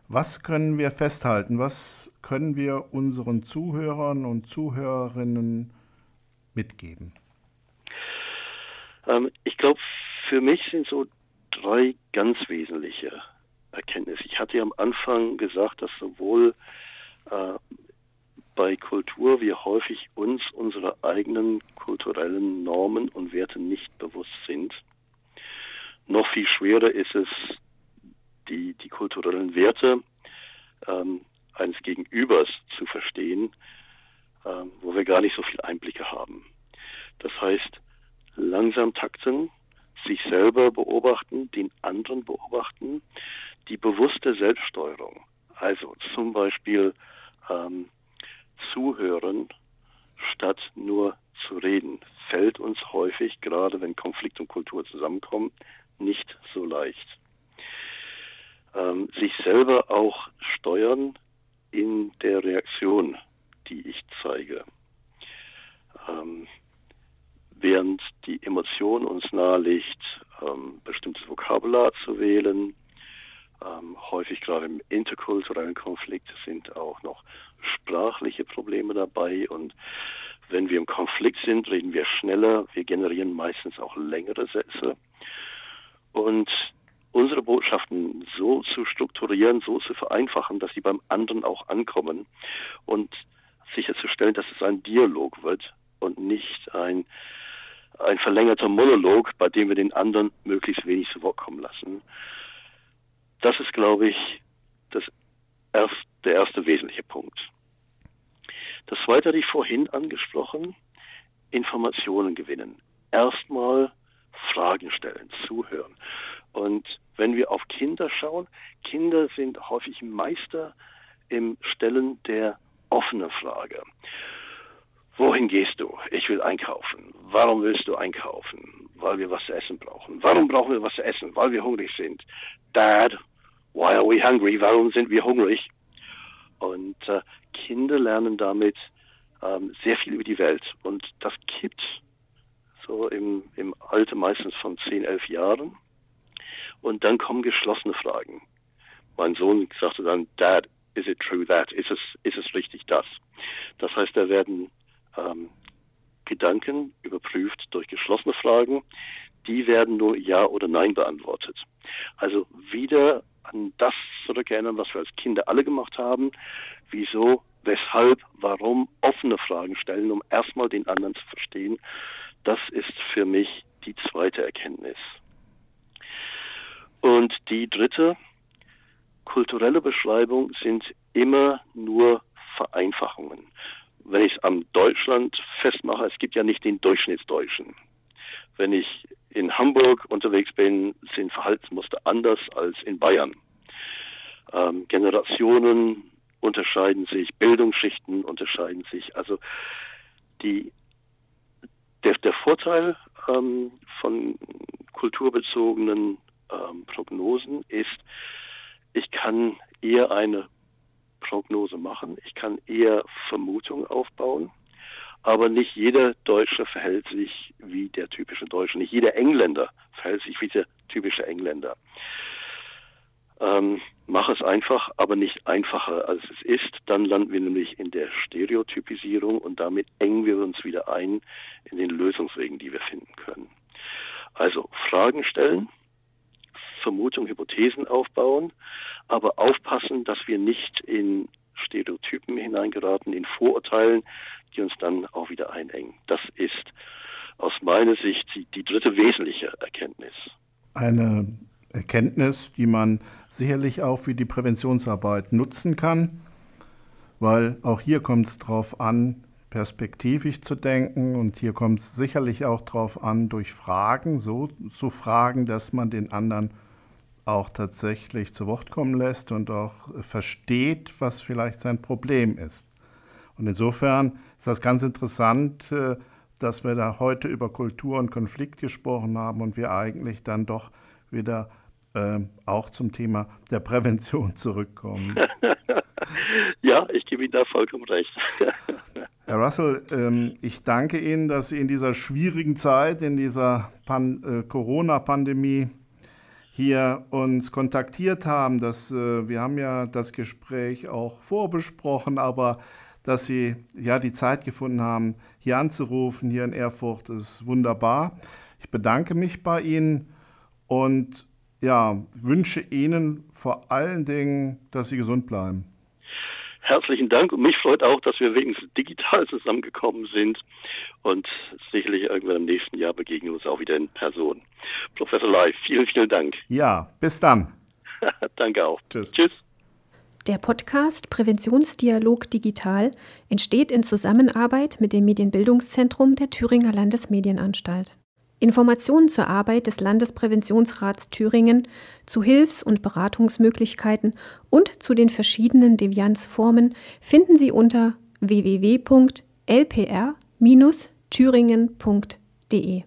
was können wir festhalten? Was können wir unseren Zuhörern und Zuhörerinnen mitgeben? Ähm, ich glaube, für mich sind so drei ganz wesentliche Erkenntnisse. Ich hatte ja am Anfang gesagt, dass sowohl äh, bei Kultur wir häufig uns unsere eigenen kulturellen Normen und Werte nicht bewusst sind. Noch viel schwerer ist es, die, die kulturellen Werte ähm, eines Gegenübers zu verstehen, ähm, wo wir gar nicht so viel Einblicke haben. Das heißt, langsam takten, sich selber beobachten, den anderen beobachten, die bewusste Selbststeuerung. Also zum Beispiel ähm, zuhören, statt nur zu reden, fällt uns häufig, gerade wenn Konflikt und Kultur zusammenkommen, nicht so leicht. Ähm, sich selber auch steuern in der Reaktion, die ich zeige. Ähm, während die Emotion uns nahelegt, ähm, bestimmtes Vokabular zu wählen, ähm, häufig gerade im interkulturellen Konflikt sind auch noch sprachliche Probleme dabei und wenn wir im Konflikt sind, reden wir schneller, wir generieren meistens auch längere Sätze und unsere Botschaften so zu strukturieren, so zu vereinfachen, dass sie beim anderen auch ankommen und sicherzustellen, dass es ein Dialog wird und nicht ein, ein verlängerter Monolog, bei dem wir den anderen möglichst wenig zu Wort kommen lassen. Das ist, glaube ich, das erst, der erste wesentliche Punkt. Das zweite hatte ich vorhin angesprochen, Informationen gewinnen. Erstmal Fragen stellen, zuhören. Und wenn wir auf Kinder schauen, Kinder sind häufig Meister im Stellen der offenen Frage. Wohin gehst du? Ich will einkaufen. Warum willst du einkaufen? Weil wir was zu essen brauchen. Warum brauchen wir was zu essen? Weil wir hungrig sind. Dad, Why are we hungry? Warum sind wir hungrig? Und äh, Kinder lernen damit ähm, sehr viel über die Welt. Und das kippt so im, im Alter meistens von 10, 11 Jahren. Und dann kommen geschlossene Fragen. Mein Sohn sagte dann, Dad, is it true that? Ist es, ist es richtig das? Das heißt, da werden ähm, Gedanken überprüft durch geschlossene Fragen. Die werden nur Ja oder Nein beantwortet. Also wieder an das zurückerinnern, was wir als Kinder alle gemacht haben. Wieso, weshalb, warum, offene Fragen stellen, um erstmal den anderen zu verstehen. Das ist für mich die zweite Erkenntnis. Und die dritte, kulturelle Beschreibung sind immer nur Vereinfachungen. Wenn ich es am Deutschland festmache, es gibt ja nicht den Durchschnittsdeutschen. Wenn ich in Hamburg unterwegs bin, sind Verhaltensmuster anders als in Bayern. Ähm, Generationen unterscheiden sich, Bildungsschichten unterscheiden sich. Also die, der, der Vorteil ähm, von kulturbezogenen ähm, Prognosen ist, ich kann eher eine Prognose machen, ich kann eher Vermutungen aufbauen, aber nicht jeder Deutsche verhält sich wie der typische Deutsche, nicht jeder Engländer verhält sich wie der typische Engländer. Ähm, mach es einfach, aber nicht einfacher als es ist. Dann landen wir nämlich in der Stereotypisierung und damit engen wir uns wieder ein in den Lösungswegen, die wir finden können. Also Fragen stellen, Vermutungen, Hypothesen aufbauen, aber aufpassen, dass wir nicht in Stereotypen hineingeraten, in Vorurteilen, die uns dann auch wieder einengen. Das ist aus meiner Sicht die, die dritte wesentliche Erkenntnis. Eine Erkenntnis, die man sicherlich auch für die Präventionsarbeit nutzen kann, weil auch hier kommt es darauf an, perspektivisch zu denken und hier kommt es sicherlich auch darauf an, durch Fragen so zu fragen, dass man den anderen auch tatsächlich zu Wort kommen lässt und auch versteht, was vielleicht sein Problem ist. Und insofern ist das ganz interessant, äh, dass wir da heute über Kultur und Konflikt gesprochen haben und wir eigentlich dann doch wieder äh, auch zum Thema der Prävention zurückkommen. ja, ich gebe Ihnen da vollkommen recht. Herr Russell, ähm, ich danke Ihnen, dass Sie in dieser schwierigen Zeit, in dieser Pan äh, Corona-Pandemie hier uns kontaktiert haben. Dass, äh, wir haben ja das Gespräch auch vorbesprochen, aber dass Sie ja die Zeit gefunden haben, hier anzurufen, hier in Erfurt, ist wunderbar. Ich bedanke mich bei Ihnen und ja, wünsche Ihnen vor allen Dingen, dass Sie gesund bleiben. Herzlichen Dank und mich freut auch, dass wir wenigstens digital zusammengekommen sind und sicherlich irgendwann im nächsten Jahr begegnen wir uns auch wieder in Person. Professor Lai, vielen, vielen Dank. Ja, bis dann. Danke auch. Tschüss. Tschüss. Der Podcast Präventionsdialog Digital entsteht in Zusammenarbeit mit dem Medienbildungszentrum der Thüringer Landesmedienanstalt. Informationen zur Arbeit des Landespräventionsrats Thüringen, zu Hilfs- und Beratungsmöglichkeiten und zu den verschiedenen Devianzformen finden Sie unter www.lpr-thüringen.de.